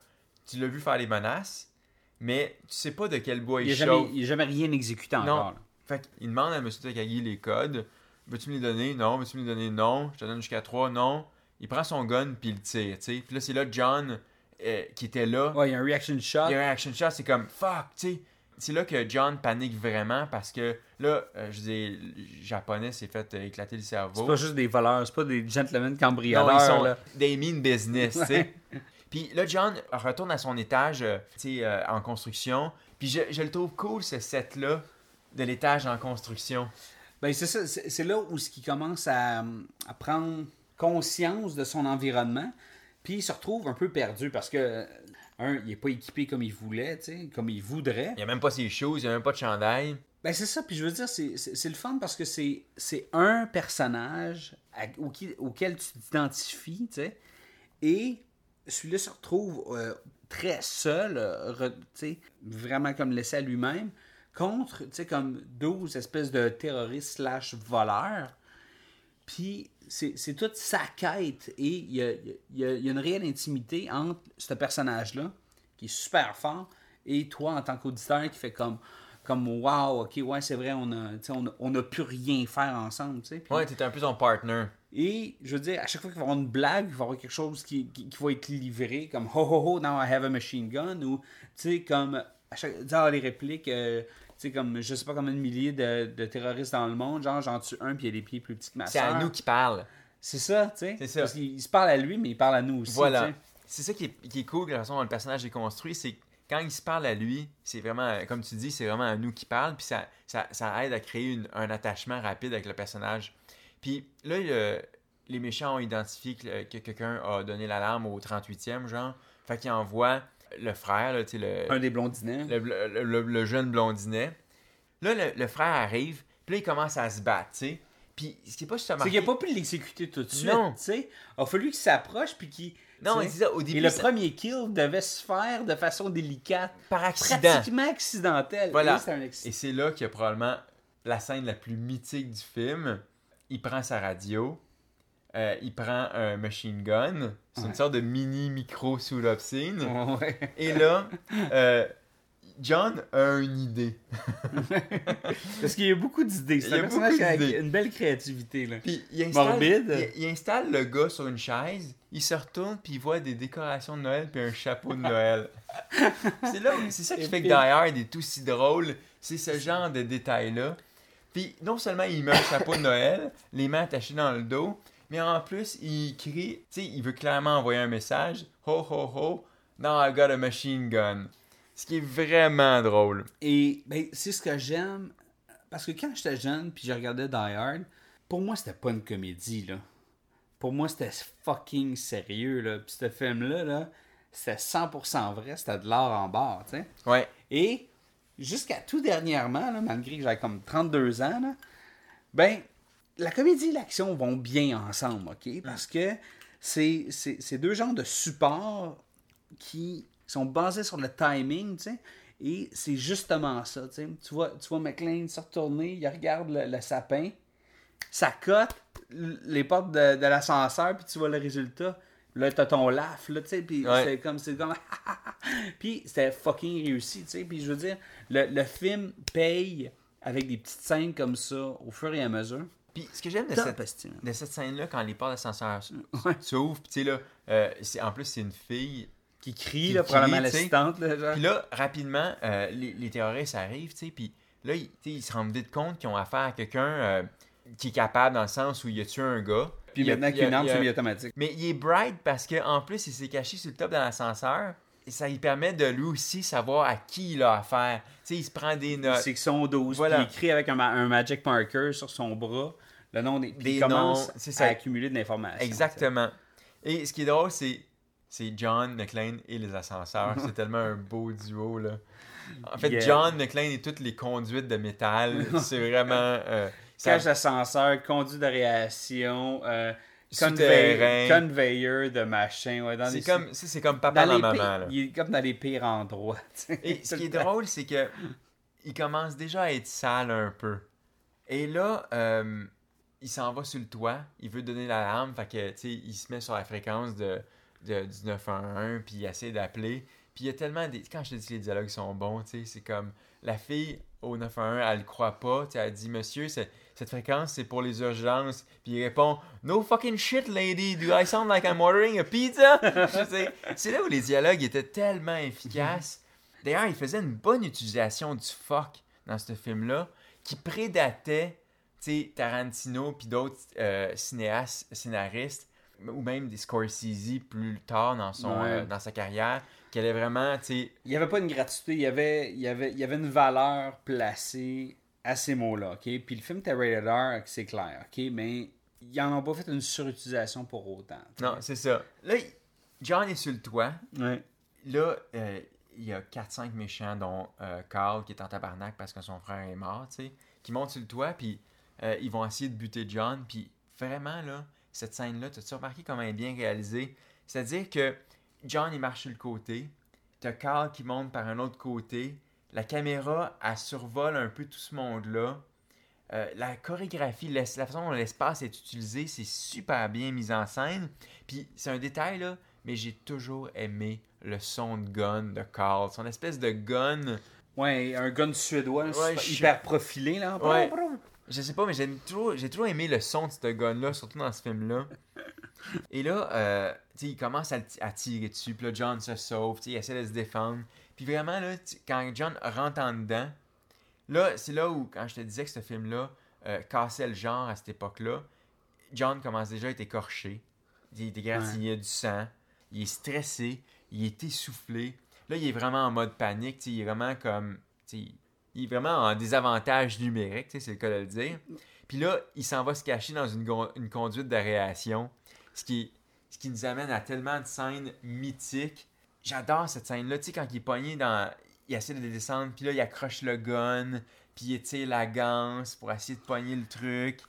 Tu l'as vu faire les menaces, mais tu sais pas de quel bois Il il, n'a jamais, chauffe. il a jamais rien exécuté Non. encore. là. Fait qu'il demande à M. Takagi les codes. Veux-tu me les donner? Non. Veux-tu me les donner? Non. Je te donne jusqu'à 3. Non. Il prend son gun puis il le tire, tu sais. Puis là, c'est là John euh, qui était là. Ouais, il y a un reaction shot. Il y a un action shot, c'est comme fuck, tu sais. C'est là que John panique vraiment parce que là, euh, je dire, le japonais s'est fait euh, éclater le cerveau. C'est pas juste des voleurs, c'est pas des gentlemen Non, cambrioleurs. ils sont là. des mean business, tu sais. Puis là, John retourne à son étage, tu sais, en construction. Puis je, je le trouve cool, ce set-là, de l'étage en construction. Ben, c'est ça, c'est c'est là où ce qui commence à, à prendre conscience de son environnement, puis il se retrouve un peu perdu parce que, un, il est pas équipé comme il voulait, comme il voudrait. Il n'y a même pas ses choses, il n'y a même pas de chandail. Ben c'est ça, puis je veux dire, c'est- le fun parce que c'est c'est un personnage à- auquel, auquel tu t'identifies, tu sais, et celui-là se retrouve euh, très seul, euh, re- vraiment comme laissé à lui-même, contre, tu sais, comme 12 espèces de terroristes slash voleurs, puis c'est toute sa quête, et il y a, il y a- il y a une réelle intimité entre ce personnage-là, qui est super fort, et toi en tant qu'auditeur qui fait comme comme wow ok ouais c'est vrai on a on a, on a pu rien faire ensemble tu sais Puis- Ouais, t'étais un peu son partner. et je veux dire à chaque fois qu'il va y avoir une blague il va y avoir quelque chose qui, qui, qui va être livré comme ho ho ho now I have a machine gun ou tu sais comme à chaque genre les répliques euh, sais comme je sais pas combien de milliers de, de terroristes dans le monde genre j'en tue un puis il a les pieds plus petits que ma C'est à nous qui parle. c'est ça tu sais C'est ça. parce qu'il il se parle à lui mais il parle à nous aussi Voilà. C'est ça qui est, qui est cool de la façon dont le personnage est construit, c'est quand il se parle à lui, c'est vraiment, comme tu dis, c'est vraiment à nous qui parle, puis ça, ça, ça aide à créer une- un attachement rapide avec le personnage. Puis là, le- les méchants ont identifié que, que quelqu'un a donné l'alarme au 38e, genre. Fait qu'ils envoient le frère, là, tu sais, le, Un des blondinets. le, le- le- le jeune blondinet. Là, le, frère arrive, puis là, il commence à se battre, tu sais. Puis, ce qui est pas t'as C'est qu'il n'a pas pu l'exécuter tout de suite. Tu sais. Il a fallu qu'il s'approche puis qu'il. Non, c'est ça, au début, Et le ça- premier kill devait se faire de façon délicate. par accident. Pratiquement accidentelle. Voilà. Et un accident. Et c'est là qu'il y a probablement la scène la plus mythique du film. Il prend sa radio, euh, il prend un machine gun, c'est une sorte de mini micro sous l'obscene. Ouais. Et là, euh, John a une idée. Parce qu'il y a beaucoup d'idées. C'est un a personnage avec une belle créativité. Là. Puis il installe, Morbide. Il, il installe le gars sur une chaise, il se retourne puis il voit des décorations de Noël puis un chapeau de Noël. c'est là, c'est ça qui fait que Die Hard est aussi drôle, c'est ce genre de détails là. Puis non seulement il met un chapeau de Noël, les mains attachées dans le dos, mais en plus il crie, tu sais, il veut clairement envoyer un message, ho ho ho, now I got a machine gun. Ce qui est vraiment drôle. Et ben, c'est ce que j'aime. Parce que quand j'étais jeune puis je regardais Die Hard, pour moi, c'était pas une comédie. là. Pour moi, c'était fucking sérieux. Là. Puis ce film-là, là, c'était 100% vrai. C'était de l'art en barre. tu sais. Ouais. Et jusqu'à tout dernièrement, là, malgré que j'avais comme 32 ans, là, ben, la comédie et l'action vont bien ensemble, OK? Parce que c'est deux genres de supports qui sont basés sur le timing, tu sais. Et c'est justement ça, tu sais. Tu vois, tu vois McLean se retourner, il regarde le, le sapin, ça cote les portes de, de l'ascenseur, puis tu vois le résultat. Là, t'as ton laugh, là, tu sais, puis Ouais. c'est comme, c'est comme... puis c'était fucking réussi, tu sais. Puis je veux dire, le, le film paye avec des petites scènes comme ça, au fur et à mesure. Puis ce que j'aime de cette, man. de cette scène-là, quand les portes d'ascenseur Ouais. s'ouvrent, puis tu sais, là, euh, c'est- en plus, c'est une fille. Qui crie, Qui là, probablement crie, sais. l'assistante. Puis là, rapidement, euh, les, les terroristes arrivent, tu sais, puis là, ils, ils se rendent vite compte qu'ils ont affaire à quelqu'un euh, qui est capable dans le sens où il a tué un gars. Puis maintenant qu'il y a une arme semi-automatique. Mais il est bright parce qu'en plus, il s'est caché sur le top de l'ascenseur. Ça lui permet de lui aussi savoir à qui il a affaire. Tu sais, il se prend des notes. C'est son 12, Voilà. puis il écrit avec un, ma- un magic marker sur son bras le nom des. Des il commence noms, c'est à ça. accumuler de l'information. Exactement. Et ce qui est drôle, c'est c'est John McClane et les ascenseurs. C'est tellement un beau duo, là. En fait, Yeah. John McClane et toutes les conduites de métal, c'est vraiment... euh, ça- Cage d'ascenseur, conduit de réaction, euh, Souterrain. convey- conveyor de machin. Ouais, c'est comme, c'est comme papa dans maman, là. Il est comme dans les pires endroits. Et ce qui est drôle, c'est que il commence déjà à être sale un peu. Et là, euh, il s'en va sur le toit, il veut donner l'alarme, fait que, tu sais, il se met sur la fréquence de, de- du 911, puis il essaie d'appeler. Puis il y a tellement des... Quand je te dis que les dialogues sont bons, tu sais, c'est comme... La fille au 911, elle le croit pas, elle dit « Monsieur, cette fréquence, c'est pour les urgences. » Puis il répond « No fucking shit, lady, do I sound like I'm ordering a pizza? » C'est là où les dialogues étaient tellement efficaces. D'ailleurs, il faisait une bonne utilisation du fuck dans ce film-là, qui prédatait Tarantino puis d'autres euh, cinéastes, scénaristes, ou même des Scorsese plus tard dans, son, Ouais. euh, dans sa carrière, qui allait vraiment, tu sais, Il n'y avait pas une gratuité, il y avait, il y avait, il y avait une valeur placée à ces mots-là, ok? Puis le film était rated R, c'est clair, ok? Mais ils en ont pas fait une surutilisation pour autant. non, c'est ça. Là, John est sur le toit. Ouais. Là, euh, il y a 4-5 méchants, dont euh, Carl, qui est en tabarnak parce que son frère est mort, tu sais, qui montent sur le toit, puis euh, ils vont essayer de buter John. Puis vraiment, là, cette scène-là, t'as-tu remarqué comment elle est bien réalisée? C'est-à-dire que John, il marche sur le côté, t'as Carl qui monte par un autre côté, la caméra, elle survole un peu tout ce monde-là. Euh, la chorégraphie, la, la façon dont l'espace est utilisé, c'est super bien mis en scène. Puis c'est un détail, là, mais j'ai toujours aimé le son de gun de Carl. Son espèce de gun. Ouais, un gun suédois, je- hyper profilé, là. Ouais. Je sais pas, mais j'ai toujours, j'ai toujours aimé le son de ce gun-là, surtout dans ce film-là. Et là, euh, tu il commence à, tirer dessus, puis là, John se sauve, tu il essaie de se défendre. Puis vraiment, là, quand John rentre en dedans, là, c'est là où, quand je te disais que ce film-là euh, cassait le genre à cette époque-là, John commence déjà à être écorché. Il est égratigné, il y a du sang, il est stressé, il est essoufflé. Là, il est vraiment en mode panique, tu il est vraiment comme. tu Il est vraiment en désavantage numérique, tu sais, c'est le cas de le dire. Puis là, il s'en va se cacher dans une, conduite d'aération, ce qui, ce qui nous amène à tellement de scènes mythiques. J'adore cette scène-là, tu sais, quand il est pogné dans. Il essaie de descendre, puis là, il accroche le gun, puis il étire la ganse pour essayer de pogner le truc.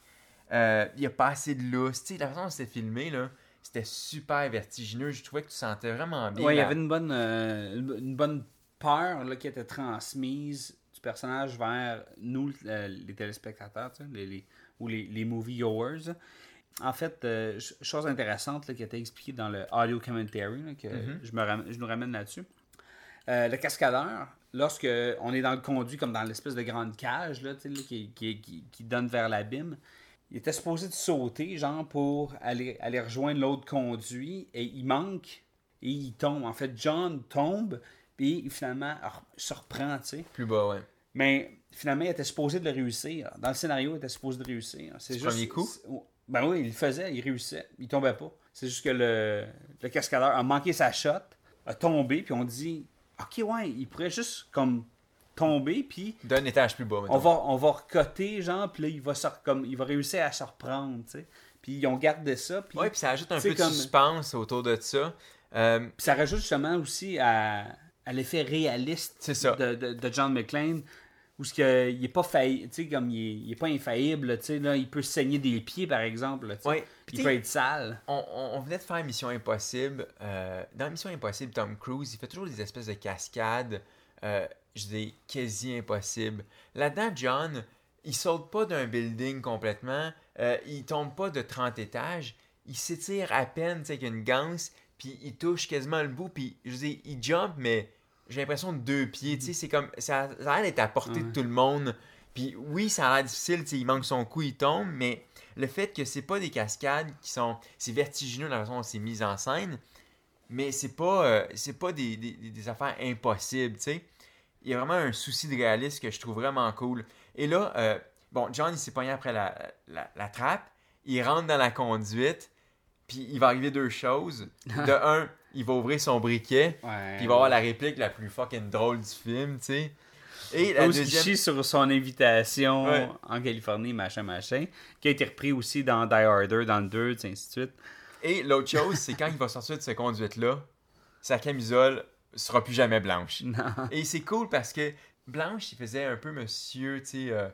Euh, il n'y a pas assez de lousse. Tu sais, la façon dont c'était filmé, là, c'était super vertigineux. Je trouvais que tu sentais vraiment bien. Ouais, il y avait une bonne, euh, une bonne peur là, qui était transmise du personnage vers nous, euh, les téléspectateurs, les, les- ou les, les moviegoers. En fait, euh, ch- chose intéressante là, qui a été expliquée dans le audio commentary, là, que je, me je nous ramène là-dessus. Euh, le cascadeur, lorsque on est dans le conduit, comme dans l'espèce de grande cage là, tu sais, là, qui, qui- qui- qui donne vers l'abîme, il était supposé de sauter, genre, pour aller, aller rejoindre l'autre conduit, et il manque, et il tombe. En fait, John tombe, puis finalement, alors, se reprend, tu sais. Plus bas, ouais. Mais finalement, il était supposé de le réussir. Dans le scénario, il était supposé de réussir. C'est Du premier coup? Ben oui, il le faisait, il réussissait. Il tombait pas. C'est juste que le, le cascadeur a manqué sa shot, a tombé, puis on dit Ok, ouais, il pourrait juste comme tomber, puis D'un étage plus bas, mettons. on va, on va recoter, genre, puis là, il va, se comme, il va réussir à se reprendre, tu sais. Puis ils ont gardé ça, puis Ouais, puis ça ajoute un peu de comme- suspense autour de ça. Euh, puis ça rajoute justement aussi à, à l'effet réaliste C'est ça. De, de, de John McClane, où ce que, il est pas failli, comme il est, il est pas infaillible, là, il peut saigner des pieds, par exemple, là, ouais. Puis il peut être sale. on, on- venait de faire Mission Impossible. Euh, dans Mission Impossible, Tom Cruise, il fait toujours des espèces de cascades, euh, je dis quasi impossibles. Là-dedans, John, il saute pas d'un building complètement, euh, il tombe pas de 30 étages, il s'étire à peine tu sais, avec une ganse, puis il touche quasiment le bout, puis je dis, il jump, mais j'ai l'impression de deux pieds, tu sais, c'est comme, ça, ça a l'air d'être à portée de tout le monde. Puis oui, ça a l'air difficile, tu sais, il manque son coup, il tombe, mais le fait que c'est pas des cascades qui sont. C'est vertigineux dans la façon dont c'est mis en scène, mais c'est pas, euh, c'est pas des, des- des affaires impossibles, tu sais. Il y a vraiment un souci de réalisme que je trouve vraiment cool. Et là, euh, bon, John, il s'est pogné après la, la, la trappe, il rentre dans la conduite, puis il va arriver deux choses. De un, il va ouvrir son briquet, Ouais. puis il va avoir la réplique la plus fucking drôle du film, tu sais. Et la deuxième. chie sur son invitation Ouais. en Californie, machin, machin, qui a été repris aussi dans Die Harder, dans le 2, tu sais, ainsi de suite. Et l'autre chose, c'est quand il va sortir de cette conduite-là, sa camisole sera plus jamais blanche. Non. Et c'est cool parce que Blanche, il faisait un peu monsieur, tu sais, euh,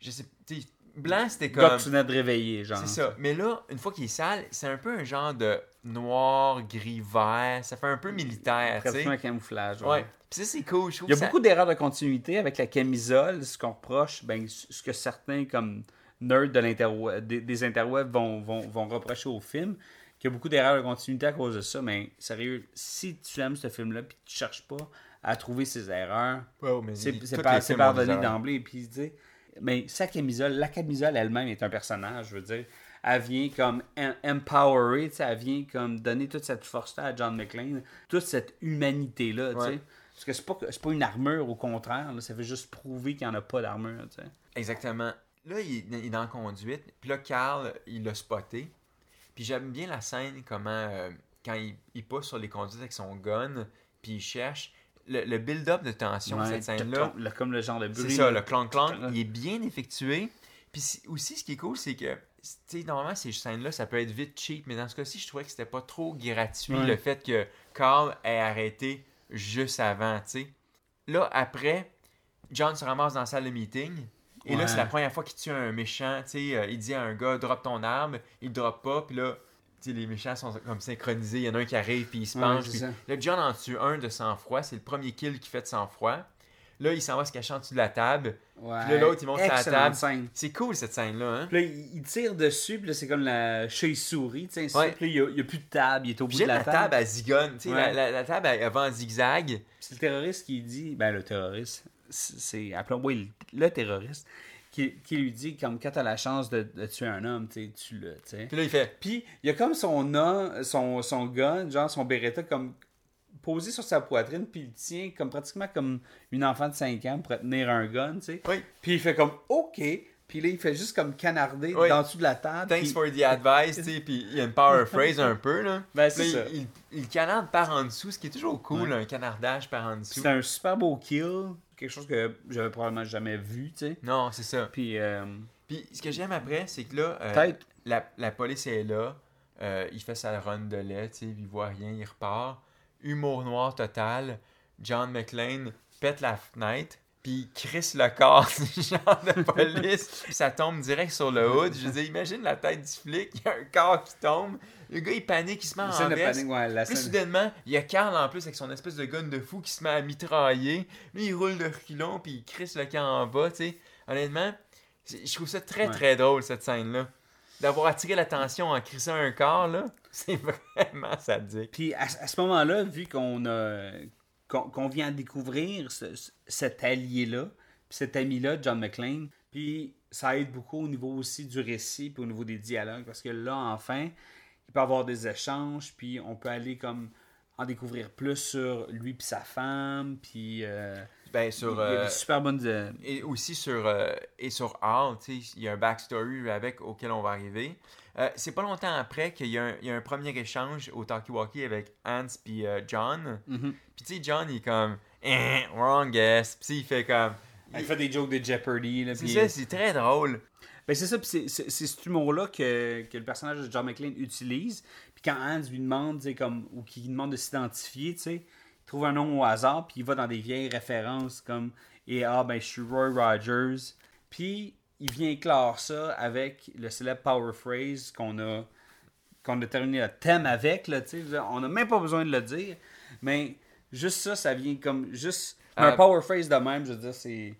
je sais, tu sais, blanc c'était comme, que tu venais de réveiller, genre. c'est ça. Mais là, une fois qu'il est sale, c'est un peu un genre de noir, gris, vert, ça fait un peu militaire, tu sais. Un camouflage. Ouais. Puis ça c'est cool, je trouve Il y a ça- beaucoup d'erreurs de continuité avec la camisole, ce qu'on reproche, ben, ce que certains comme nerds de l'interweb- des, des interwebs vont, vont, vont reprocher au film, qu'il y a beaucoup d'erreurs de continuité à cause de ça, mais sérieux, si tu aimes ce film-là puis tu cherches pas à trouver ces erreurs, Ouais, mais c'est pardonné d'emblée. Puis, tu sais, mais sa camisole, la camisole elle-même est un personnage, je veux dire. Elle vient comme em- empowerer, elle vient comme donner toute cette force-là à John McClane, toute cette humanité-là, tu sais. Parce que c'est pas, pas une armure, au contraire, là, ça veut juste prouver qu'il n'y en a pas d'armure, tu sais. Exactement. Là, il, il est dans la conduite. Puis là, Carl, il l'a spoté. Puis j'aime bien la scène, comment, euh, quand il, il pousse sur les conduites avec son gun, puis il cherche. Le, le build-up de tension de cette scène-là, le- comme le genre de bruit. c'est ça, le clank-clank, il est bien effectué. Puis aussi, ce qui est cool, c'est que, tu sais, normalement, ces scènes-là, ça peut être vite cheap, mais dans ce cas-ci, je trouvais que c'était pas trop gratuit, Ouais. le fait que Carl ait arrêté juste avant, tu sais. Là, après, John se ramasse dans la salle de meeting. Et là, c'est la première fois qu'il tue un méchant. Tu sais, euh, il dit à un gars, drop ton arme. Il drop pas. Puis là, les méchants sont comme synchronisés. Il y en a un qui arrive, puis il se Ouais, penche. puis- ça. Là, John en tue un de sang-froid. C'est le premier kill qu'il fait de sang-froid. Là, il s'en va se cacher en dessous de la table. Ouais. Puis là, l'autre, il monte sur la table. C'est cool, cette scène-là. Hein? Puis là, il tire dessus, puis là, c'est comme la chaise-souris, tu Ouais. Puis là, il a- n'y a, plus de table, il est au bout de la la table. table à zigonne. Ouais. la, la- la table, elle, elle va en zigzag. C'est le terroriste qui dit, ben le terroriste, c'est, c'est- appelons-moi le, le terroriste, qui, qui lui dit comme quand t'as la chance de, de tuer un homme, tu sais, tue-le, tu sais. Puis là, il fait Puis il y a comme son homme, son, son gun, genre son Beretta comme posé sur sa poitrine, puis il tient comme pratiquement comme une enfant de 5 ans pour tenir un gun, tu sais. Oui. Puis il fait comme OK, Puis là, il fait juste comme canarder Oui. dans dessous de la table. Thanks for the advice, tu sais, puis il y a une power phrase un peu, là. Ben, c'est ça. il, il, il canarde par en dessous, ce qui est toujours cool, un canardage par en dessous. C'est un super beau kill. Quelque chose que j'avais probablement jamais vu, tu sais. Non, c'est ça. Puis, euh, Puis ce que j'aime après, c'est que là, euh, la, la police est là, euh, il fait sa run de lait, tu sais, il voit rien, il repart. Humour noir total. John McClane pète la fenêtre, puis il crisse le corps du genre de police, puis ça tombe direct sur le hood. Je veux dire, imagine la tête du flic, il y a un corps qui tombe, le gars il panique, il se met en veste. ouais, la Puis scène- soudainement, il y a Carl en plus avec son espèce de gun de fou qui se met à mitrailler. Lui, il roule de reculons puis il crisse le camp en bas, tu sais. Honnêtement, je trouve ça très Ouais. très drôle cette scène-là. D'avoir attiré l'attention en crissant un corps, là, c'est vraiment sadique. Puis à, à ce moment-là, vu qu'on a qu'on qu'on vient de découvrir ce- ce- cet allié-là, cet ami-là, John McClane, puis ça aide beaucoup au niveau aussi du récit, puis au niveau des dialogues, parce que là, enfin, il peut avoir des échanges, puis on peut aller comme en découvrir plus sur lui puis sa femme, puis euh, Ben, il sur. y a euh, des super bonnes... euh, et aussi sur, euh, et sur Hall, tu sais, il y a un backstory avec auquel on va arriver. C'est pas longtemps après qu'il y, a un- il y a un premier échange au talkie-walkie avec Hans puis John. mhm. Puis tu sais, John, il est comme, eh, wrong guess. Puis il fait comme, Il fait des jokes de Jeopardy. là, c'est ça, c'est très drôle. Ben c'est ça, c'est- cet humour-là que, que le personnage de John McClane utilise. Puis quand Hans lui demande, comme, ou qu'il lui demande de s'identifier, tu sais, il trouve un nom au hasard, puis il va dans des vieilles références comme Et ah, ben je suis Roy Rogers. Puis il vient éclore ça avec le célèbre power phrase qu'on a, qu'on a terminé le thème avec, là, tu sais. On n'a même pas besoin de le dire, mais juste ça, ça vient comme juste. Un Euh, power phrase de même, je veux dire, c'est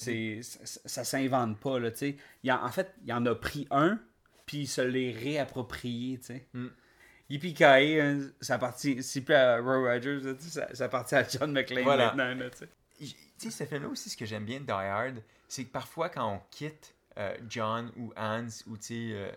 c'est ça, ça s'invente pas là tu sais en, en fait il en a pris un puis il se l'est réapproprié tu sais Mm. Yippee hein, ça appartient c'est plus à Roy Rogers là, ça, ça appartient à John McClane Voilà. maintenant là, tu sais. J- Tu sais, ce film-là aussi, ce que j'aime bien de Die Hard, c'est que parfois, quand on quitte euh, John ou Hans, ou tu sais, euh,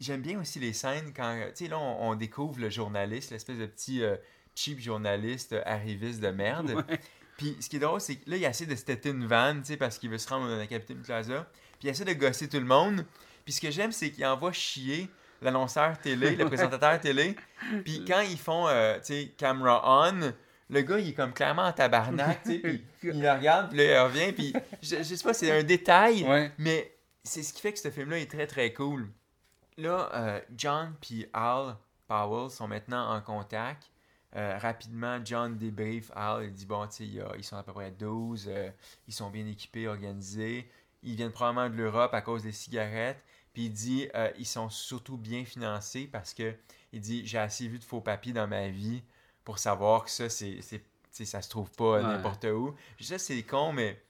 j'aime bien aussi les scènes quand, euh, tu sais, là, on, on découvre le journaliste, l'espèce de petit euh, cheap journaliste arriviste de merde. Ouais. Puis ce qui est drôle, c'est que là, il essaie de se têter une vanne, tu sais, parce qu'il veut se rendre dans la Capitale Plaza. Puis il essaie de gosser tout le monde. Puis ce que j'aime, c'est qu'il envoie chier l'annonceur télé, le présentateur télé. Puis quand ils font, euh, tu sais, camera on, le gars, il est comme clairement en tabarnak, tu sais. Puis il le regarde, puis là, il revient. Puis je, je sais pas, c'est un détail, Ouais. mais c'est ce qui fait que ce film-là est très, très cool. Là, euh, John puis Al Powell sont maintenant en contact. Euh, rapidement, John débrief Al. Il dit Bon, tu ils sont à peu près 12, euh, ils sont bien équipés, organisés. Ils viennent probablement de l'Europe à cause des cigarettes. Puis il dit euh, Ils sont surtout bien financés parce que il dit J'ai assez vu de faux papiers dans ma vie pour savoir que ça, c'est, ça se trouve pas Ouais. n'importe où. Je sais, c'est con, mais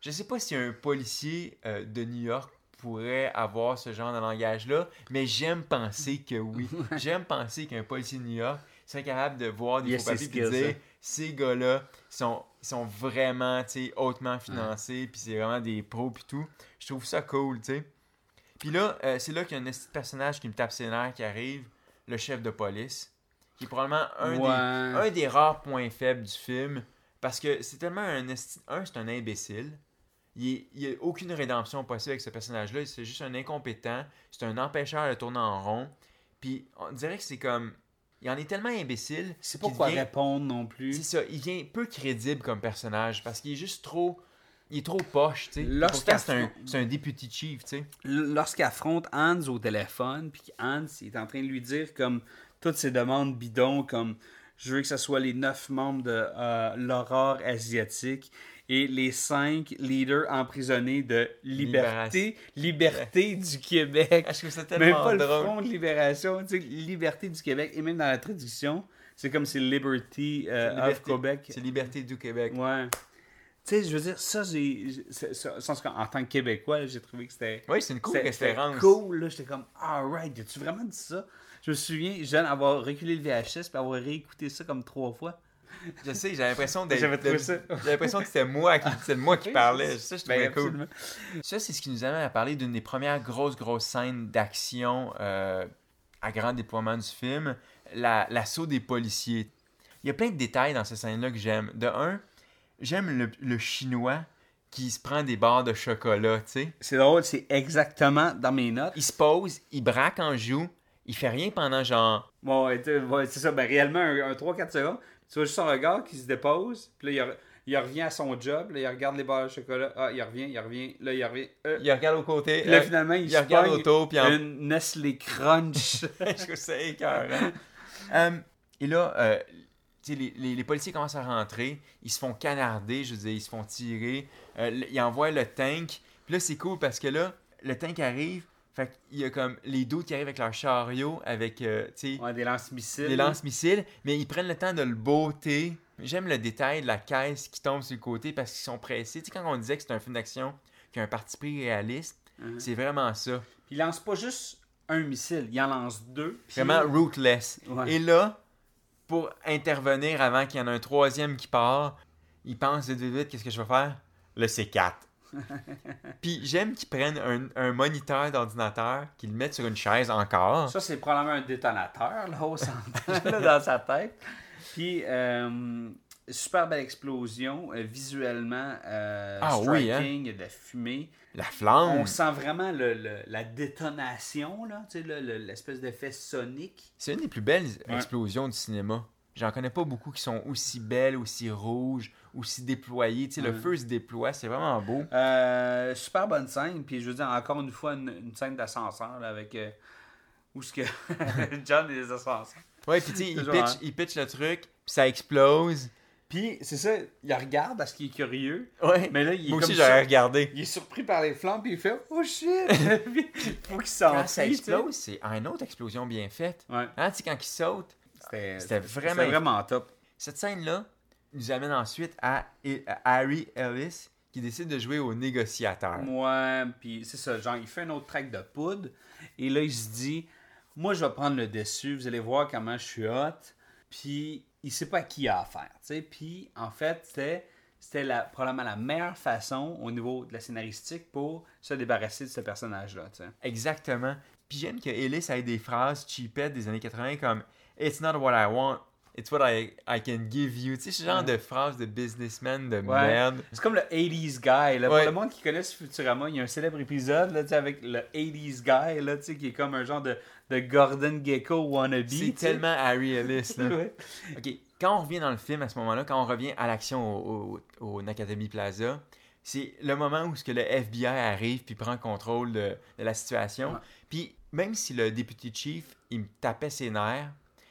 je sais pas si un policier de New York pourrait avoir ce genre de langage-là, mais j'aime penser que oui. j'aime penser qu'un policier de New York serait capable de voir des Il y a faux papiers et dire hein. ces gars-là sont, sont vraiment hautement financés, puis c'est vraiment des pros, puis tout. Je trouve ça cool, tu sais. Puis là, euh, c'est là qu'il y a un personnage qui me tape ses nerfs qui arrive, le chef de police, qui est probablement un, des, Ouais. un des rares points faibles du film, parce que c'est tellement un... Un, c'est un imbécile. Il n'y a aucune rédemption possible avec ce personnage-là. C'est juste un incompétent. C'est un empêcheur de tourner en rond. Puis on dirait que c'est comme... Il en est tellement imbécile. c'est pas qu'il quoi devient- répondre non plus C'est ça. Il vient peu crédible comme personnage parce qu'il est juste trop... Il est trop poche, tu sais. Pourtant, c'est un, deputy chief, tu sais. Lorsqu'il affronte Hans au téléphone, puis Hans il est en train de lui dire comme toutes ses demandes bidons, comme je veux que ce soit les neuf membres de euh, l'aurore asiatique et les cinq leaders emprisonnés de liberté, liberté du Québec. Ah, je ça Même tellement pas le drôle. front de libération, tu sais, liberté du Québec. Et même dans la traduction, c'est comme c'est Liberty euh, C'est of liberté- Québec. C'est Liberté du Québec. Ouais. Tu sais, je veux dire, ça, j'ai. En tant que Québécois, j'ai trouvé que c'était. Oui, c'est une cool référence. cool, là. J'étais comme, alright, as-tu vraiment dit ça? Je me souviens, jeune, avoir reculé le VHS puis avoir réécouté ça comme trois fois. Je sais, j'ai l'impression d'être. J'avais trouvé de- ça. J'ai l'impression que c'était moi qui, moi qui parlais. Ça, je trouvais Ben, cool. absolument. Ça, c'est ce qui nous amène à parler d'une des premières grosses, grosses scènes d'action euh, à grand déploiement du film, la- l'assaut des policiers. Il y a plein de détails dans cette scène-là que j'aime. De un, j'aime le, le chinois qui se prend des barres de chocolat, tu sais. C'est drôle, c'est exactement dans mes notes. Il se pose, il braque en joue, il fait rien pendant genre. Bon, ouais, ouais, c'est ça, ben réellement, un, 3-4 secondes. Tu vois juste son regard qui se dépose, puis là, il, re- il revient à son job, là, il regarde les barres de chocolat. Ah, il revient, il revient, là, il revient. euh, Il regarde au côté. puis là, euh, finalement, il, il se regarde autour, puis en- une Nestlé Crunch. je trouve ça écœurant. Euh, et là, euh, les, les- les policiers commencent à rentrer, ils se font canarder, je veux dire, ils se font tirer, ils envoient le tank. Puis là, c'est cool parce que là, le tank arrive, fait qu'il y a comme les dos qui arrivent avec leur chariot, avec, euh, tu sais, ouais, des lance-missiles. des lance-missiles, mais ils prennent le temps de le botter. J'aime le détail de la caisse qui tombe sur le côté parce qu'ils sont pressés. Tu sais, quand on disait que c'est un film d'action qui a un parti pris réaliste, Mhm. c'est vraiment ça. Puis il lance pas juste un missile, il en lance deux. Vraiment rootless. Ouais. Et là, pour intervenir avant qu'il y en ait un troisième qui part, il pense vite, vite, vite, qu'est-ce que je vais faire? Le C4. Puis j'aime qu'ils prennent un, un moniteur d'ordinateur, qu'ils le mettent sur une chaise encore. Ça, c'est probablement un détonateur, là, au centre, là, dans sa tête. Puis, euh, super belle explosion. euh, visuellement, euh, Ah oui, hein? striking, il y a de la fumée. La flamme. On sent vraiment le, le- la détonation, là, tu sais, le- le- l'espèce d'effet sonique. C'est une des plus belles Ouais. explosions du cinéma. J'en connais pas beaucoup qui sont aussi belles, aussi rouges, aussi déployées. Tu sais, le feu se déploie, c'est vraiment beau. Euh, super bonne scène. Puis, je veux dire, encore une fois, une, une scène d'ascenseur, avec... euh, où ce que John et les ascenseurs. Ouais, puis tu sais, il pitch, hein. il pitch le truc, puis ça explose. Puis, c'est ça, il regarde parce qu'il est curieux. Ouais. Mais là, il est Moi aussi, j'aurais regardé. Il est surpris par les flammes, puis il fait Oh shit! Puis, faut qu'il Quand s'enfuit. ça explose, c'est une autre explosion bien faite. Ouais. Hein, tu sais, quand il saute, C'était vraiment- top. Cette scène-là nous amène ensuite à, à Harry Ellis qui décide de jouer au négociateur. Moi, puis c'est ça, genre, il fait un autre track de poudre, et là, il se dit Moi, je vais prendre le dessus, vous allez voir comment je suis hot. Puis, il sait pas à qui il a affaire, tu sais. Puis, en fait, c'était. C'était la- probablement la meilleure façon au niveau de la scénaristique pour se débarrasser de ce personnage-là. Exactement. Puis j'aime que Ellis ait des phrases cheapettes des années 80 comme It's not what I want, it's what I, I can give you. Tu sais, ce genre de phrases de businessman de Ouais. merde. C'est comme le 80s guy. Là. Ouais. Pour le monde qui connaît ce Futurama, il y a un célèbre épisode là, avec le 80s guy là, qui est comme un genre de, de Gordon Gecko wannabe. C'est tellement Harry Ellis. Là. Ouais. Ok, quand on revient dans le film à ce moment-là, quand on revient à l'action au, au, au Plaza, c'est le moment où ce que le FBI arrive puis prend contrôle de, de la situation. Puis même si le député chief, il me tapait ses nerfs,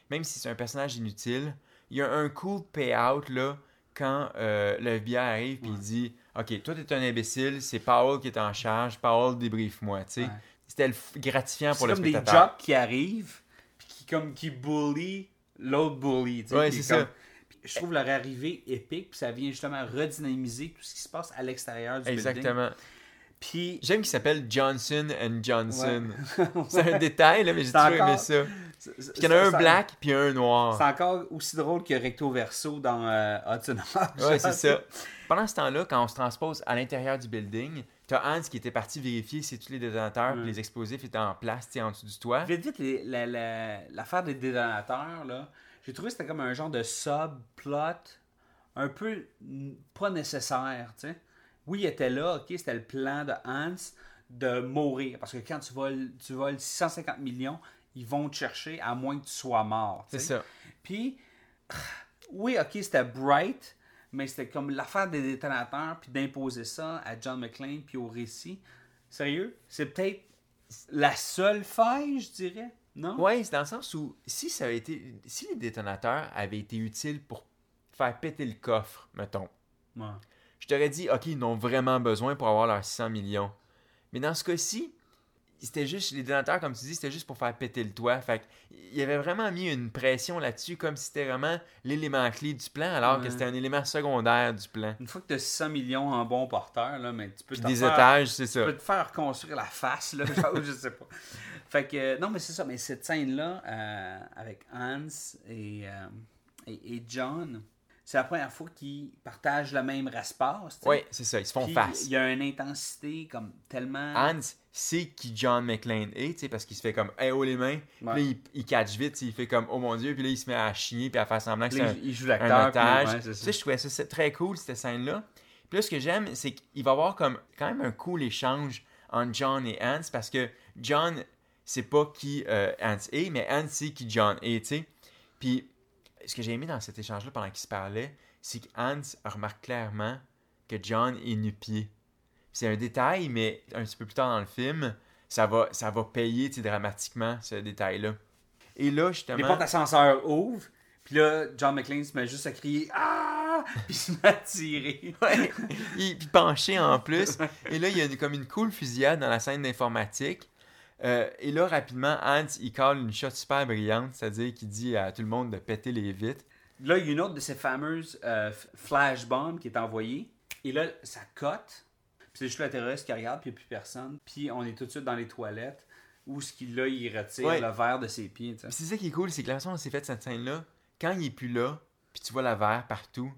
même si c'est un personnage inutile, il y a un cool payout là quand euh, le FBI arrive puis il dit OK, toi t'es un imbécile, c'est Powell qui est en charge, Powell débriefe-moi. Ouais. C'était gratifiant C'est pour le comme des spectateur. jocks qui arrivent, puis qui, comme, qui bully l'autre bully. Ouais, c'est ça. Je trouve leur arrivée épique, puis ça vient justement redynamiser tout ce qui se passe à l'extérieur du building. Exactement. Puis J'aime qu'il s'appelle Johnson and Johnson. Ouais. C'est un détail, là, mais j'ai C'est toujours encore- aimé ça. c'est- Puis il y en a un black puis un C'est noir. encore aussi drôle que Recto Verso dans euh, Hudson. Ouais, c'est ça. Pendant ce temps-là, quand on se transpose à l'intérieur du building, t'as Hans qui était parti vérifier si tous les détonateurs les explosifs étaient en place, tu sais, en dessous du toit. Vite, vite, les- la- la- l'affaire des détonateurs, là, j'ai trouvé que c'était comme un genre de subplot un peu pas nécessaire, tu sais. Oui, il était là, ok, c'était le plan de Hans de mourir. Parce que quand tu voles, tu voles 650 millions, ils vont te chercher à moins que tu sois mort. C'est ça. Puis, oui, ok, c'était bright, mais c'était comme l'affaire des détonateurs, puis d'imposer ça à John McClane, puis au récit. Sérieux? C'est peut-être la seule faille, je dirais, non? Ouais, c'est dans le sens où si ça avait été. Si les détonateurs avaient été utiles pour faire péter le coffre, mettons, Ouais. Je t'aurais dit, OK, ils en ont vraiment besoin pour avoir leurs 600 millions. Mais dans ce cas-ci, c'était juste, les détonateurs, comme tu dis, c'était juste pour faire péter le toit. Fait il avait vraiment mis une pression là-dessus, comme si c'était vraiment l'élément clé du plan, alors que c'était un élément secondaire du plan. Une fois que tu as 600 millions en bon porteur, là, mais tu peux des faire- étages, c'est Tu ça. peux te faire reconstruire la face, là, genre, je sais pas. Fait que, euh, non, mais c'est ça, mais cette scène-là, euh, avec Hans et, euh, et, et John, c'est la première fois qu'ils partagent le même espace. Oui, c'est ça, ils se font Puis, face. Il y a une intensité comme tellement. Hans sait qui John McClane est, tu sais, parce qu'il se fait comme hey, oh les mains. Puis là, il, il catch vite, il fait comme oh mon dieu, puis là, il se met à chigner puis à faire semblant que c'est là, un, il- il joue l'acteur. puis- ouais, ça. je trouvais ça c'est très cool, cette scène-là. Puis Puis là, ce que j'aime, c'est qu'il va y avoir comme quand même un cool échange entre John et Hans parce que John, c'est pas qui euh, Hans est, mais Hans, c'est qui John est, tu sais. Puis ce que j'ai aimé dans cet échange-là pendant qu'ils se parlaient, c'est que Hans remarque clairement que John est nu-pied. C'est un détail, mais un petit peu plus tard dans le film, ça va, ça va payer dramatiquement ce détail-là. Et là, justement. Les portes d'ascenseur ouvrent, puis là, John McClane se met juste à crier Ah Puis il se met à tirer. Ouais. puis penché en plus. Et là, il y a une- comme une cool fusillade dans la scène d'informatique. Euh, et là, rapidement, Hans, il colle une shot super brillante, c'est-à-dire qu'il dit à tout le monde de péter les vitres. Là, il y a une autre de ces fameuses euh, flash bombs qui est envoyée. Et là, ça cote. Puis c'est juste le terroriste qui regarde, puis il n'y a plus personne. Puis on est tout de suite dans les toilettes où ce qu'il là, il retire Ouais. le verre de ses pieds. c'est ça qui est cool, c'est que la façon dont c'est fait cette scène-là, quand il est plus là, puis tu vois la verre partout,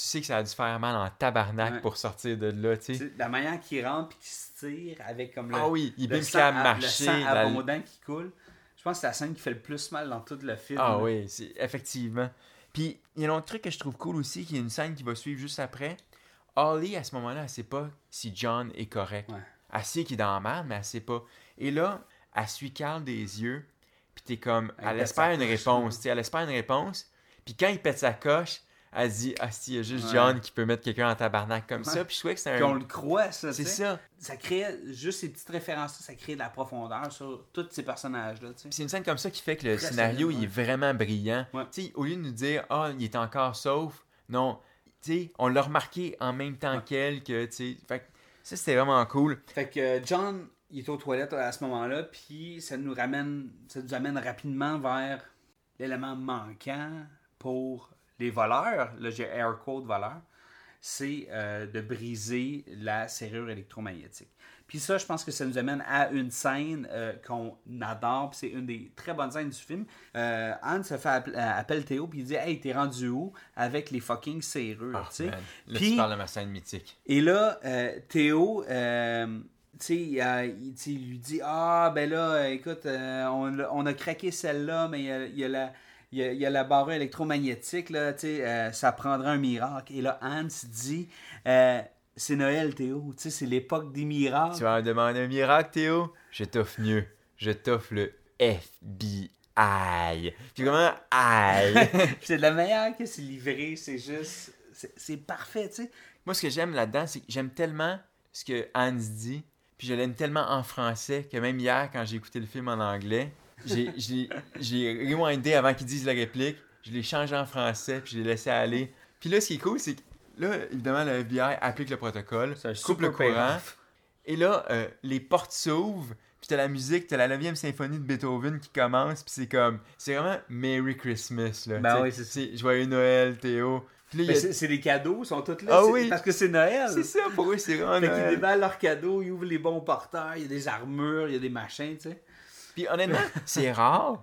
tu sais que ça a dû faire mal en tabarnak Ouais. pour sortir de là, tu sais. La manière qu'il rentre puis qu'il se tire avec comme le, Ah oui, il le sang, à- marcher. le sang la- qui coule. Je pense que c'est la scène qui fait le plus mal dans tout le film. Ah là. oui, c'est effectivement. Puis il y a un autre truc que je trouve cool aussi, qui est une scène qui va suivre juste après. Holly, à ce moment-là, elle sait pas si John est correct. Ouais. Elle sait qu'il est dans la merde, mais elle sait pas. Et là, elle suit Carl des yeux, puis t'es comme, Elle espère une réponse, là. tu sais, elle espère une réponse. Puis quand il pète sa coche, dit, ah si, il y a juste Ouais. John qui peut mettre quelqu'un en tabarnak comme Ouais. ça. Puis je trouvais que c'est Puis on un... le croit, ça. C'est ça. Ça crée juste ces petites références, ça crée de la profondeur sur tous ces personnages-là. C'est une scène comme ça qui fait que le Très scénario il est vraiment brillant. Ouais. Tu sais, au lieu de nous dire ah il est encore sauf, non, tu sais, on l'a remarqué en même temps qu'elle que tu sais, fait ça c'était vraiment cool. Fait que euh, John, il est aux toilettes à ce moment-là, puis ça nous ramène, ça nous amène rapidement vers l'élément manquant pour les voleurs. Là, j'ai air voleur. C'est euh, de briser la serrure électromagnétique. Puis ça, je pense que ça nous amène à une scène euh, qu'on adore, puis c'est une des très bonnes scènes du film. Euh, Anne se fait appel, appelle Théo, puis il dit Hey, t'es rendu où avec les fucking serrures Ah, tu sais? man. Là Puis- tu parles de ma scène mythique. Et là, euh, Théo, tu sais, il, il- lui dit Ah, ben là, écoute, on, on a craqué celle-là, mais il y a, il y a la. Il y a, il y a la barre électromagnétique, là, tu sais, euh, ça prendra un miracle. Et là, Hans dit euh, C'est Noël, Théo, tu sais, c'est l'époque des miracles. Tu vas me demander un miracle Théo? Je t'offre mieux. Je t'offre le FBI. Puis comment aïe? C'est de la meilleure que c'est livré, c'est juste. c'est- C'est parfait, tu sais. Moi, ce que j'aime là-dedans, c'est que j'aime tellement ce que Hans dit, puis je l'aime tellement en français que même hier, quand j'ai écouté le film en anglais, j'ai rewindé avant qu'il dise la réplique, je l'ai changé en français, puis je l'ai laissé aller. Puis là, ce qui est cool, c'est que là, évidemment, le FBI applique le protocole, coupe le courant, et là, euh, les portes s'ouvrent, puis t'as la musique, t'as la 9e symphonie de Beethoven qui commence, puis c'est comme, c'est vraiment Merry Christmas, là. Ben oui, c'est Joyeux Noël, Théo. A- c'est des cadeaux, ils sont tous là. Ah oui. Parce que c'est Noël. c'est ça, pour eux, c'est vraiment Fait qu'ils Noël. déballent leurs cadeaux, ils ouvrent les bons porteurs, il y a des armures, il y a des machins, tu sais. Puis honnêtement, c'est rare.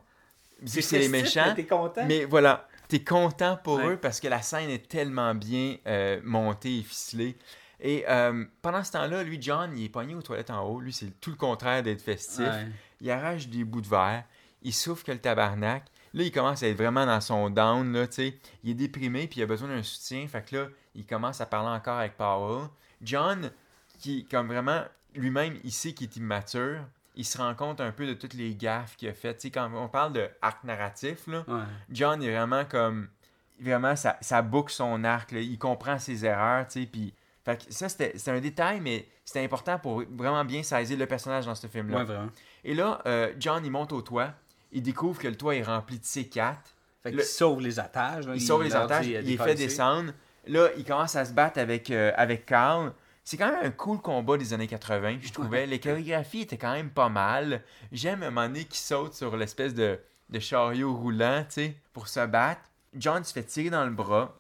vu c'est les méchants. mais T'es content? Mais voilà, t'es content pour Ouais. eux parce que la scène est tellement bien euh, montée et ficelée. Et euh, pendant ce temps-là, lui, John, il est pogné aux toilettes en haut. Lui, c'est tout le contraire d'être festif. Ouais. Il arrache des bouts de verre. Il souffre que le tabarnak. Là, il commence à être vraiment dans son down, là, tu sais. Il est déprimé, puis il a besoin d'un soutien. Fait que là, il commence à parler encore avec Powell. John, qui, comme vraiment, lui-même, il sait qu'il est immature. Il se rend compte un peu de toutes les gaffes qu'il a faites. Tu sais, quand on parle de arc narratif, là, Ouais. John est vraiment comme. Vraiment, ça, ça boucle son arc. là. Il comprend ses erreurs, tu sais. Puis. Fait que ça, c'était un détail, mais c'était important pour vraiment bien saisir le personnage dans ce film-là. Ouais, vraiment. Et là, euh, John, il monte au toit. Il découvre que le toit est rempli de C4. Fait Le- qu'il sauve les attaches. là, Il sauve les attaches. euh, Il les fait décoller. descendre. Là, il commence à se battre avec, euh, avec Carl. C'est quand même un cool combat des années 80, je trouvais. Les chorégraphies étaient quand même pas mal. J'aime un moment donné qui saute sur l'espèce de, de chariot roulant, tu sais, pour se battre. John se fait tirer dans le bras,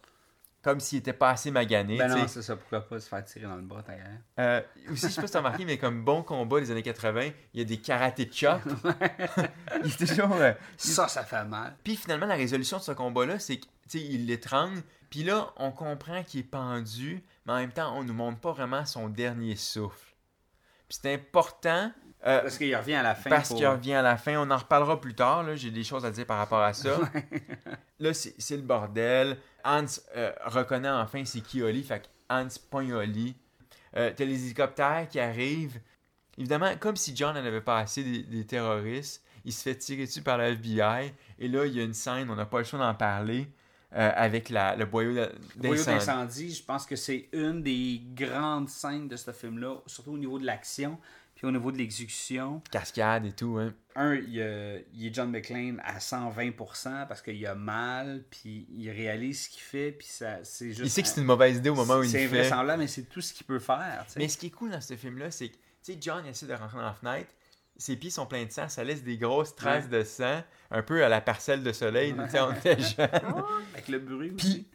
comme s'il était pas assez magané, Ben non, c'est ça, pourquoi pas se faire tirer dans le bras, ta gueule. Euh, aussi, je sais pas si t'as remarqué, mais comme bon combat des années 80, il y a des karaté chop. il est toujours. euh, Ça, ça fait mal. Puis finalement, la résolution de ce combat-là, c'est qu'il l'étrangle. Puis là, on comprend qu'il est pendu, mais en même temps, on nous montre pas vraiment son dernier souffle. Puis c'est important euh, Parce qu'il revient à la fin. parce pour- qu'il revient à la fin. On en reparlera plus tard. J'ai des choses à dire par rapport à ça. là, c'est le bordel. Hans euh, reconnaît enfin c'est qui Oli. Fait Hans pogne Oli. Euh, T'as les hélicoptères qui arrivent. Évidemment, comme si John n'en avait pas assez des, des terroristes, il se fait tirer dessus par la FBI. Et là, il y a une scène, on n'a pas le choix d'en parler, euh, avec la, le boyau de- Le boyau d'incendie. je pense que c'est une des grandes scènes de ce film-là, surtout au niveau de l'action, puis au niveau de l'exécution. Cascade et tout, hein. Un, il, y a- il est John McClane à 120% parce qu'il a mal, puis il réalise ce qu'il fait, puis ça, c'est juste. Il sait que c'est une mauvaise idée au moment où il C'est le fait. invraisemblable, mais c'est tout ce qu'il peut faire. Mais ce qui est cool dans ce film-là, c'est que, tu sais, John essaie de rentrer dans la fenêtre, ses pieds sont pleins de sang, ça laisse des grosses traces de sang, un peu à la parcelle de soleil, tu sais, on était jeunes. Avec le bruit Puis, aussi.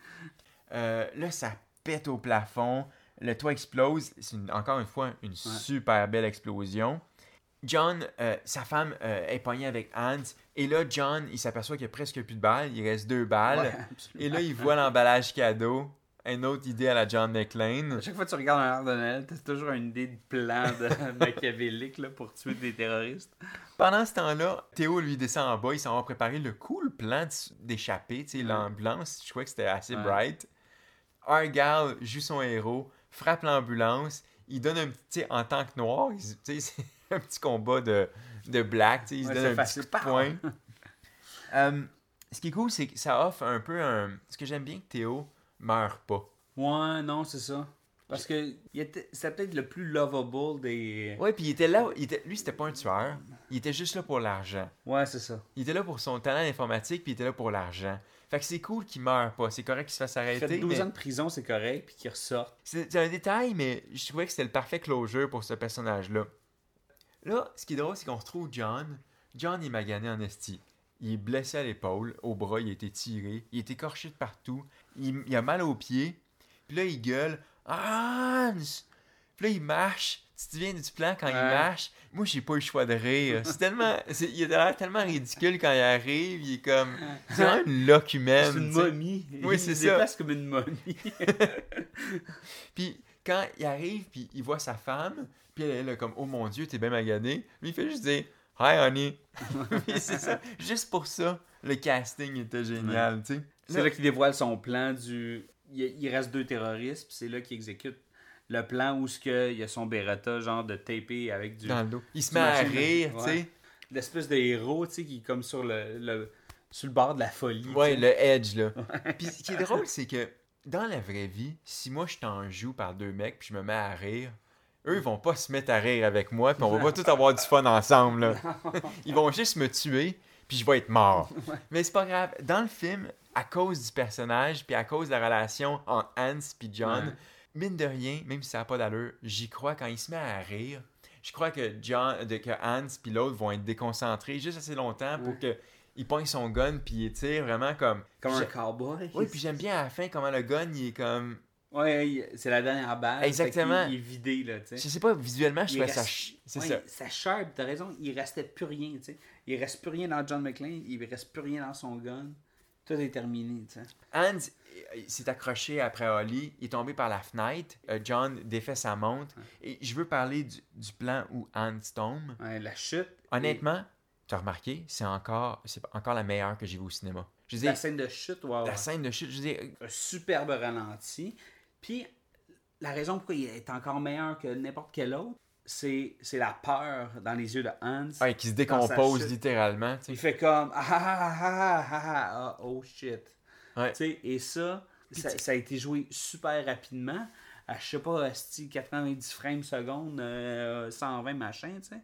Euh, là, ça pète au plafond, le toit explose, c'est encore une fois une super belle explosion. John, euh, sa femme euh, est pognée avec Hans, et là, John, il s'aperçoit qu'il n'y a presque plus de balles, il reste deux balles, Ouais, et là, il voit l'emballage cadeau, une autre idée à la John McClane. À chaque fois que tu regardes un art de Noël, t'as toujours une idée de plan de machiavélique là, pour tuer des terroristes. Pendant ce temps-là, Théo lui descend en bas, il s'en va préparer le cool plan d'échapper, tu sais, l'ambulance, je trouvais que c'était assez Ouais. bright. Argyle joue son héros, frappe l'ambulance, il donne un petit, en tant que noir, il- tu sais, c'est un petit combat de, de black, tu sais, il se donne un facile. petit poing. Euh, ce qui est cool, c'est que ça offre un peu un... Ce que j'aime bien que Théo meurt pas. Ouais, non, c'est ça. Parce que c'était peut-être le plus lovable des. Ouais, puis il était là, il était, lui c'était pas un tueur, il était juste là pour l'argent. Ouais, c'est ça. Il était là pour son talent informatique, puis il était là pour l'argent. Fait que c'est cool qu'il meure pas. C'est correct qu'il se fasse Il arrêter. fait 12 mais ans de prison, c'est correct, puis qu'il ressorte. C'est un détail, mais je trouvais que c'était le parfait closure pour ce personnage-là. Là, ce qui est drôle, c'est qu'on retrouve John. John il est magané en esti. Il est blessé à l'épaule, au bras, il a été tiré, il est écorché de partout, il, il a mal aux pieds. Puis là, il gueule Hans! Puis là, il marche. Tu te souviens du plan quand il marche? Moi, j'ai pas eu le choix de rire. C'est tellement. il a l'air tellement ridicule quand il arrive. Il est comme. C'est vraiment une loque humaine. C'est une momie. Oui, il c'est se ça. déplace comme une momie. Puis quand il arrive, puis il voit sa femme, puis elle est là comme, oh mon Dieu, t'es bien magané. Lui, il fait juste dire, hi honey. Puis c'est ça. Juste pour ça, le casting était génial, tu sais. c'est là qu'il dévoile son plan du. Il, reste deux terroristes, puis c'est là qu'il exécute le plan où ce que il y a son Beretta, genre de tapé avec du. Dans le dos. Il se met à rire, tu sais. L'espèce de héros, tu sais, qui est comme sur le, le- sur le bord de la folie. Ouais, le edge, là. Puis ce qui est drôle, c'est que dans la vraie vie, si moi je t'en joue par deux mecs, puis je me mets à rire, eux, ils vont pas se mettre à rire avec moi, puis on va pas tous avoir du fun ensemble, là. Ils vont juste me tuer, puis je vais être mort. Mais c'est pas grave. Dans le film, à cause du personnage, puis à cause de la relation entre Hans puis John, Ouais. mine de rien, même si ça n'a pas d'allure, j'y crois quand il se met à rire. Je crois que John, que Hans puis l'autre vont être déconcentrés juste assez longtemps pour que il pogne son gun puis il tire vraiment comme Comme un cowboy. oui, puis j'aime bien à la fin comment le gun, il est comme. Ouais, c'est la dernière balle. Exactement. Il, est vidé, là, tu sais. Je sais pas, visuellement, je trouvais ça. reste- ch- C'est ouais, ça. Ça sharp, t'as raison. Il restait plus rien, tu sais. Il reste plus rien dans John McClane. Il reste plus rien dans son gun. Tout est terminé, tu sais. Hans s'est accroché après Holly, il est tombé par la fenêtre. Euh, John défait sa montre. Et je veux parler du, du plan où Hans tombe. Ouais, la chute. Honnêtement, tu as remarqué, c'est encore, c'est encore la meilleure que j'ai vue au cinéma. Je La scène de chute, wow. la scène de chute, je dire, Un superbe ralenti. Puis, la raison pourquoi il est encore meilleur que n'importe quel autre, c'est c'est la peur dans les yeux de Hans. ouais, qui se décompose littéralement. Il fait comme ah ah ah ah ah ah, ah, oh shit. Ouais. Et ça, ça, ça a été joué super rapidement. À, je sais pas, asti, 90 frames secondes, euh, 120 machin, tu sais.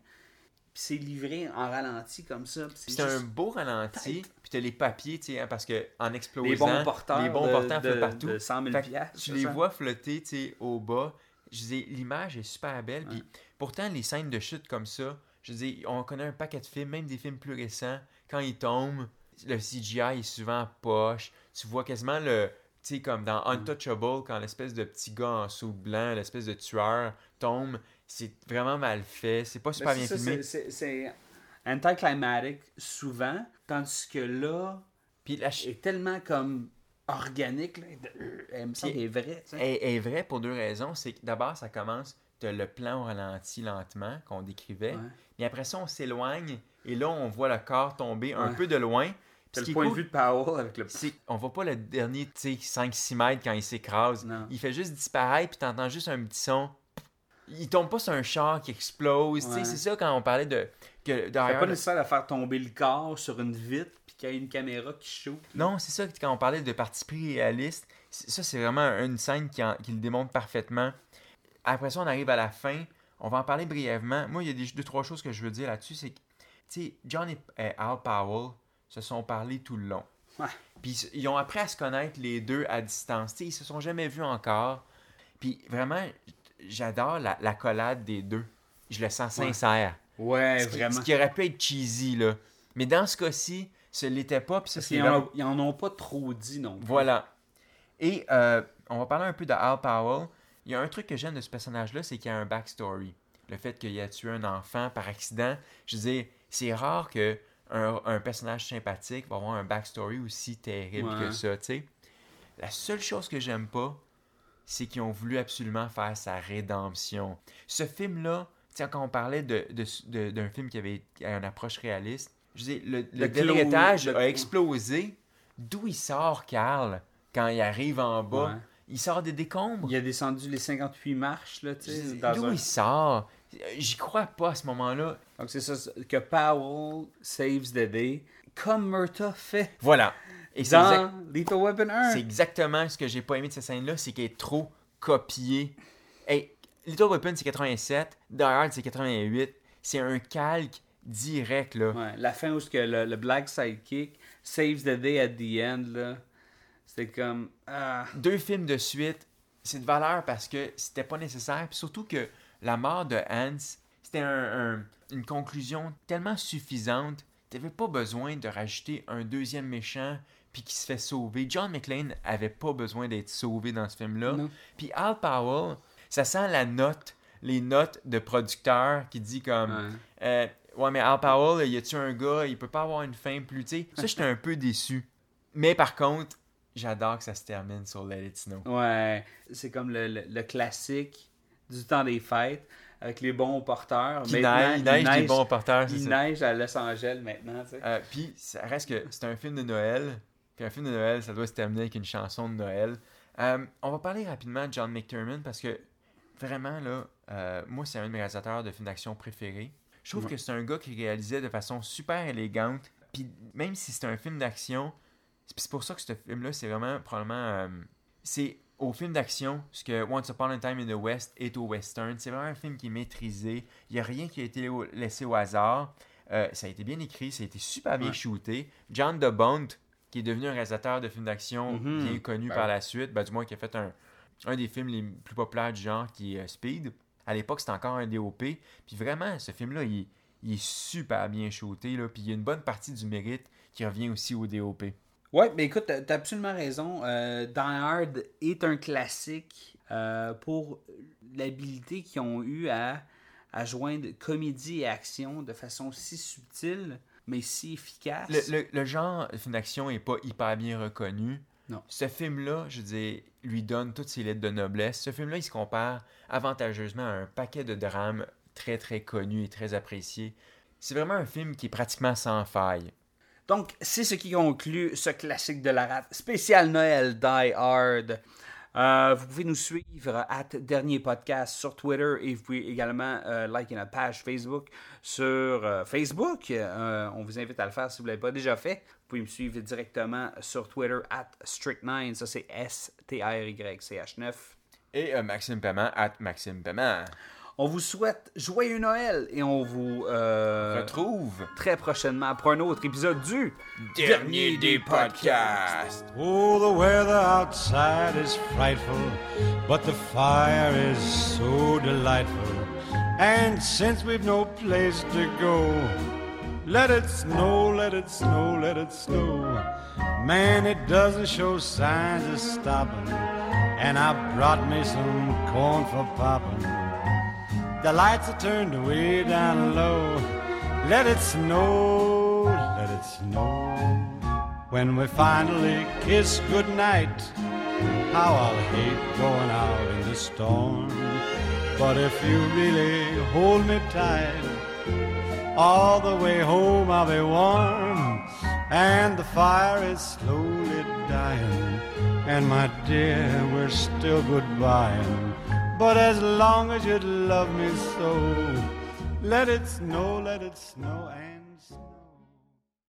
Puis c'est livré en ralenti comme ça. puis C'est un beau ralenti, puis t'as les papiers, tu sais, hein, parce que en explosant, les bons porteurs, les bons de, porteurs de, flottent partout. de 100 000 Fait que piastres, tu les ça? vois flotter, tu sais, au bas. Je dire, l'image est super belle, puis pourtant, les scènes de chute comme ça, je dire, on connaît un paquet de films, même des films plus récents, quand ils tombent, le CGI est souvent poche, tu vois quasiment le... Tu sais, comme dans Untouchable, quand l'espèce de petit gars en sous blanc, l'espèce de tueur tombe, c'est vraiment mal fait, c'est pas super Ben, bien c'est ça, filmé. c'est- anticlimatic souvent, tandis que là, Puis la est tellement comme organique, là, de- elle me semble est vraie. sais. est, est vrai pour deux raisons. C'est que d'abord, ça commence, tu le plan au ralenti lentement qu'on décrivait. Ouais. Mais après ça, on s'éloigne et là, on voit le corps tomber un Ouais. peu de loin. C'est le point cool, de vue de Powell avec le. on voit pas le dernier 5-6 mètres quand il s'écrase. Il fait juste disparaître, puis t'entends juste un petit son. Il tombe pas sur un char qui explose. Ouais. C'est ça quand on parlait de. Que C'est derrière, pas nécessaire de faire tomber le corps sur une vitre puis qu'il y a une caméra qui shoot. Non, c'est ça, quand on parlait de parti pris réaliste, ça c'est vraiment une scène qui, en- qui le démontre parfaitement. Après ça, on arrive à la fin, on va en parler brièvement. Moi, il y a des, deux, trois choses que je veux dire là-dessus, c'est que, tu sais, John et, Al Powell se sont parlé tout le long. Ouais. Puis ils- ont appris à se connaître les deux à distance. Tu sais, ils se sont jamais vus encore. Puis vraiment, j'adore la, la collade des deux. Je le sens sincère. Ouais, Ce qui, vraiment. ce qui aurait pu être cheesy, là. Mais dans ce cas-ci, ce l'était pas. Puis ça, Parce ils en ont pas trop dit non plus. voilà. Et euh, on va parler un peu de Al Powell. Il y a un truc que j'aime de ce personnage-là, c'est qu'il y a un backstory. Le fait qu'il ait tué un enfant par accident. Je veux dire, c'est rare que un, un personnage sympathique va avoir un backstory aussi terrible Ouais. que ça, tu sais. La seule chose que j'aime pas, c'est qu'ils ont voulu absolument faire sa rédemption. Ce film-là, sais, quand on parlait de, de- de- d'un film qui avait une approche réaliste, je dire, le, le Le dernier close- étage le- a explosé. D'où il sort, Carl, quand il arrive en bas? Ouais. Il sort des décombres. Il a descendu les 58 marches, là, tu sais. D'où un- il sort? J'y crois pas à ce moment-là. Donc, c'est ça, que Powell saves the day, comme Murta fait Voilà. Et c'est exact- dans Lethal Weapon 1. c'est exactement ce que j'ai pas aimé de cette scène-là, c'est qu'elle est trop copiée. Hey, Little Weapon, c'est 87. Die Hard, c'est 88. C'est un calque direct, là. Ouais, la fin où que le, le Black Sidekick saves the day at the end, là, c'était comme... Ah, deux films de suite, c'est de valeur parce que c'était pas nécessaire. Puis surtout que la mort de Hans, c'était un- un- une conclusion tellement suffisante. T'avais pas besoin de rajouter un deuxième méchant puis qui se fait sauver. John McClane avait pas besoin d'être sauvé dans ce film-là. Puis Al Powell, ça sent la note, les notes de producteur qui dit comme ouais. euh, ouais mais Al Powell, y a-tu un gars, il peut pas avoir une fin plus, tu sais. Ça j'étais un peu déçu. Mais par contre, j'adore que ça se termine sur Let It Snow. Ouais, c'est comme le, le- le classique du temps des fêtes, avec les bons porteurs. Qui neige, il neige des neige- bons porteurs, Il ça. neige à Los Angeles maintenant, tu sais. Euh, puis ça reste que c'est un film de Noël. Puis un film de Noël, ça doit se terminer avec une chanson de Noël. Euh, on va parler rapidement de John McTiernan parce que vraiment là, euh, moi c'est un de mes réalisateurs de films d'action préférés. Je trouve Ouais. que c'est un gars qui réalisait de façon super élégante. Puis même si c'est un film d'action, c'est pour ça que ce film-là, c'est vraiment probablement. euh, c'est au film d'action, ce que Once Upon a Time in the West est au western. C'est vraiment un film qui est maîtrisé. Il n'y a rien qui a été laissé au hasard. Euh, ça a été bien écrit, ça a été super bien Ouais. shooté. John DeBont, qui est devenu un réalisateur de films d'action Mhm. bien connu Ben par la suite, ben, du moins qui a fait un, un des films les plus populaires du genre qui est euh, Speed. À l'époque, c'était encore un DOP. Puis vraiment, ce film-là, il, il est super bien shooté. Là, puis il y a une bonne partie du mérite qui revient aussi au DOP. Ouais, mais écoute, t'as t'as absolument raison. Euh, Die Hard est un classique euh, pour l'habilité qu'ils ont eu à, à joindre comédie et action de façon si subtile, mais si efficace. Le, le- le genre de film d'action n'est pas hyper bien reconnu. Non. Ce film-là, je veux dire, lui donne toutes ses lettres de noblesse. Ce film-là, il se compare avantageusement à un paquet de drames très très connus et très appréciés. C'est vraiment un film qui est pratiquement sans faille. Donc, c'est ce qui conclut ce classique de la rate spécial Noël Die Hard. Euh, vous pouvez nous suivre à Dernier Podcast sur Twitter et vous pouvez également euh, liker notre page Facebook sur euh, Facebook. On vous invite à le faire si vous ne l'avez pas déjà fait. Vous pouvez me suivre directement sur Twitter at Strict9. Ça, c'est S-T-R-Y-C-H-9. Et euh, Maxime Paiement, at Maxime Paiement. On vous souhaite joyeux Noël et on vous euh, Retrouve très prochainement pour un autre épisode du Dernier des podcasts. Oh, the weather outside is frightful, but the fire is so delightful. And since we've no place to go, let it snow, let it snow, let it snow. Man, it doesn't show signs of stopping. And I brought me some corn for popping. The lights are turned way down low. Let it snow, let it snow. When we finally kiss goodnight, how I'll hate going out in the storm. But if you really hold me tight, all the way home I'll be warm. and the fire is slowly dying. And my dear, we're still goodbying. But as long as you love me so, let it snow, let it snow,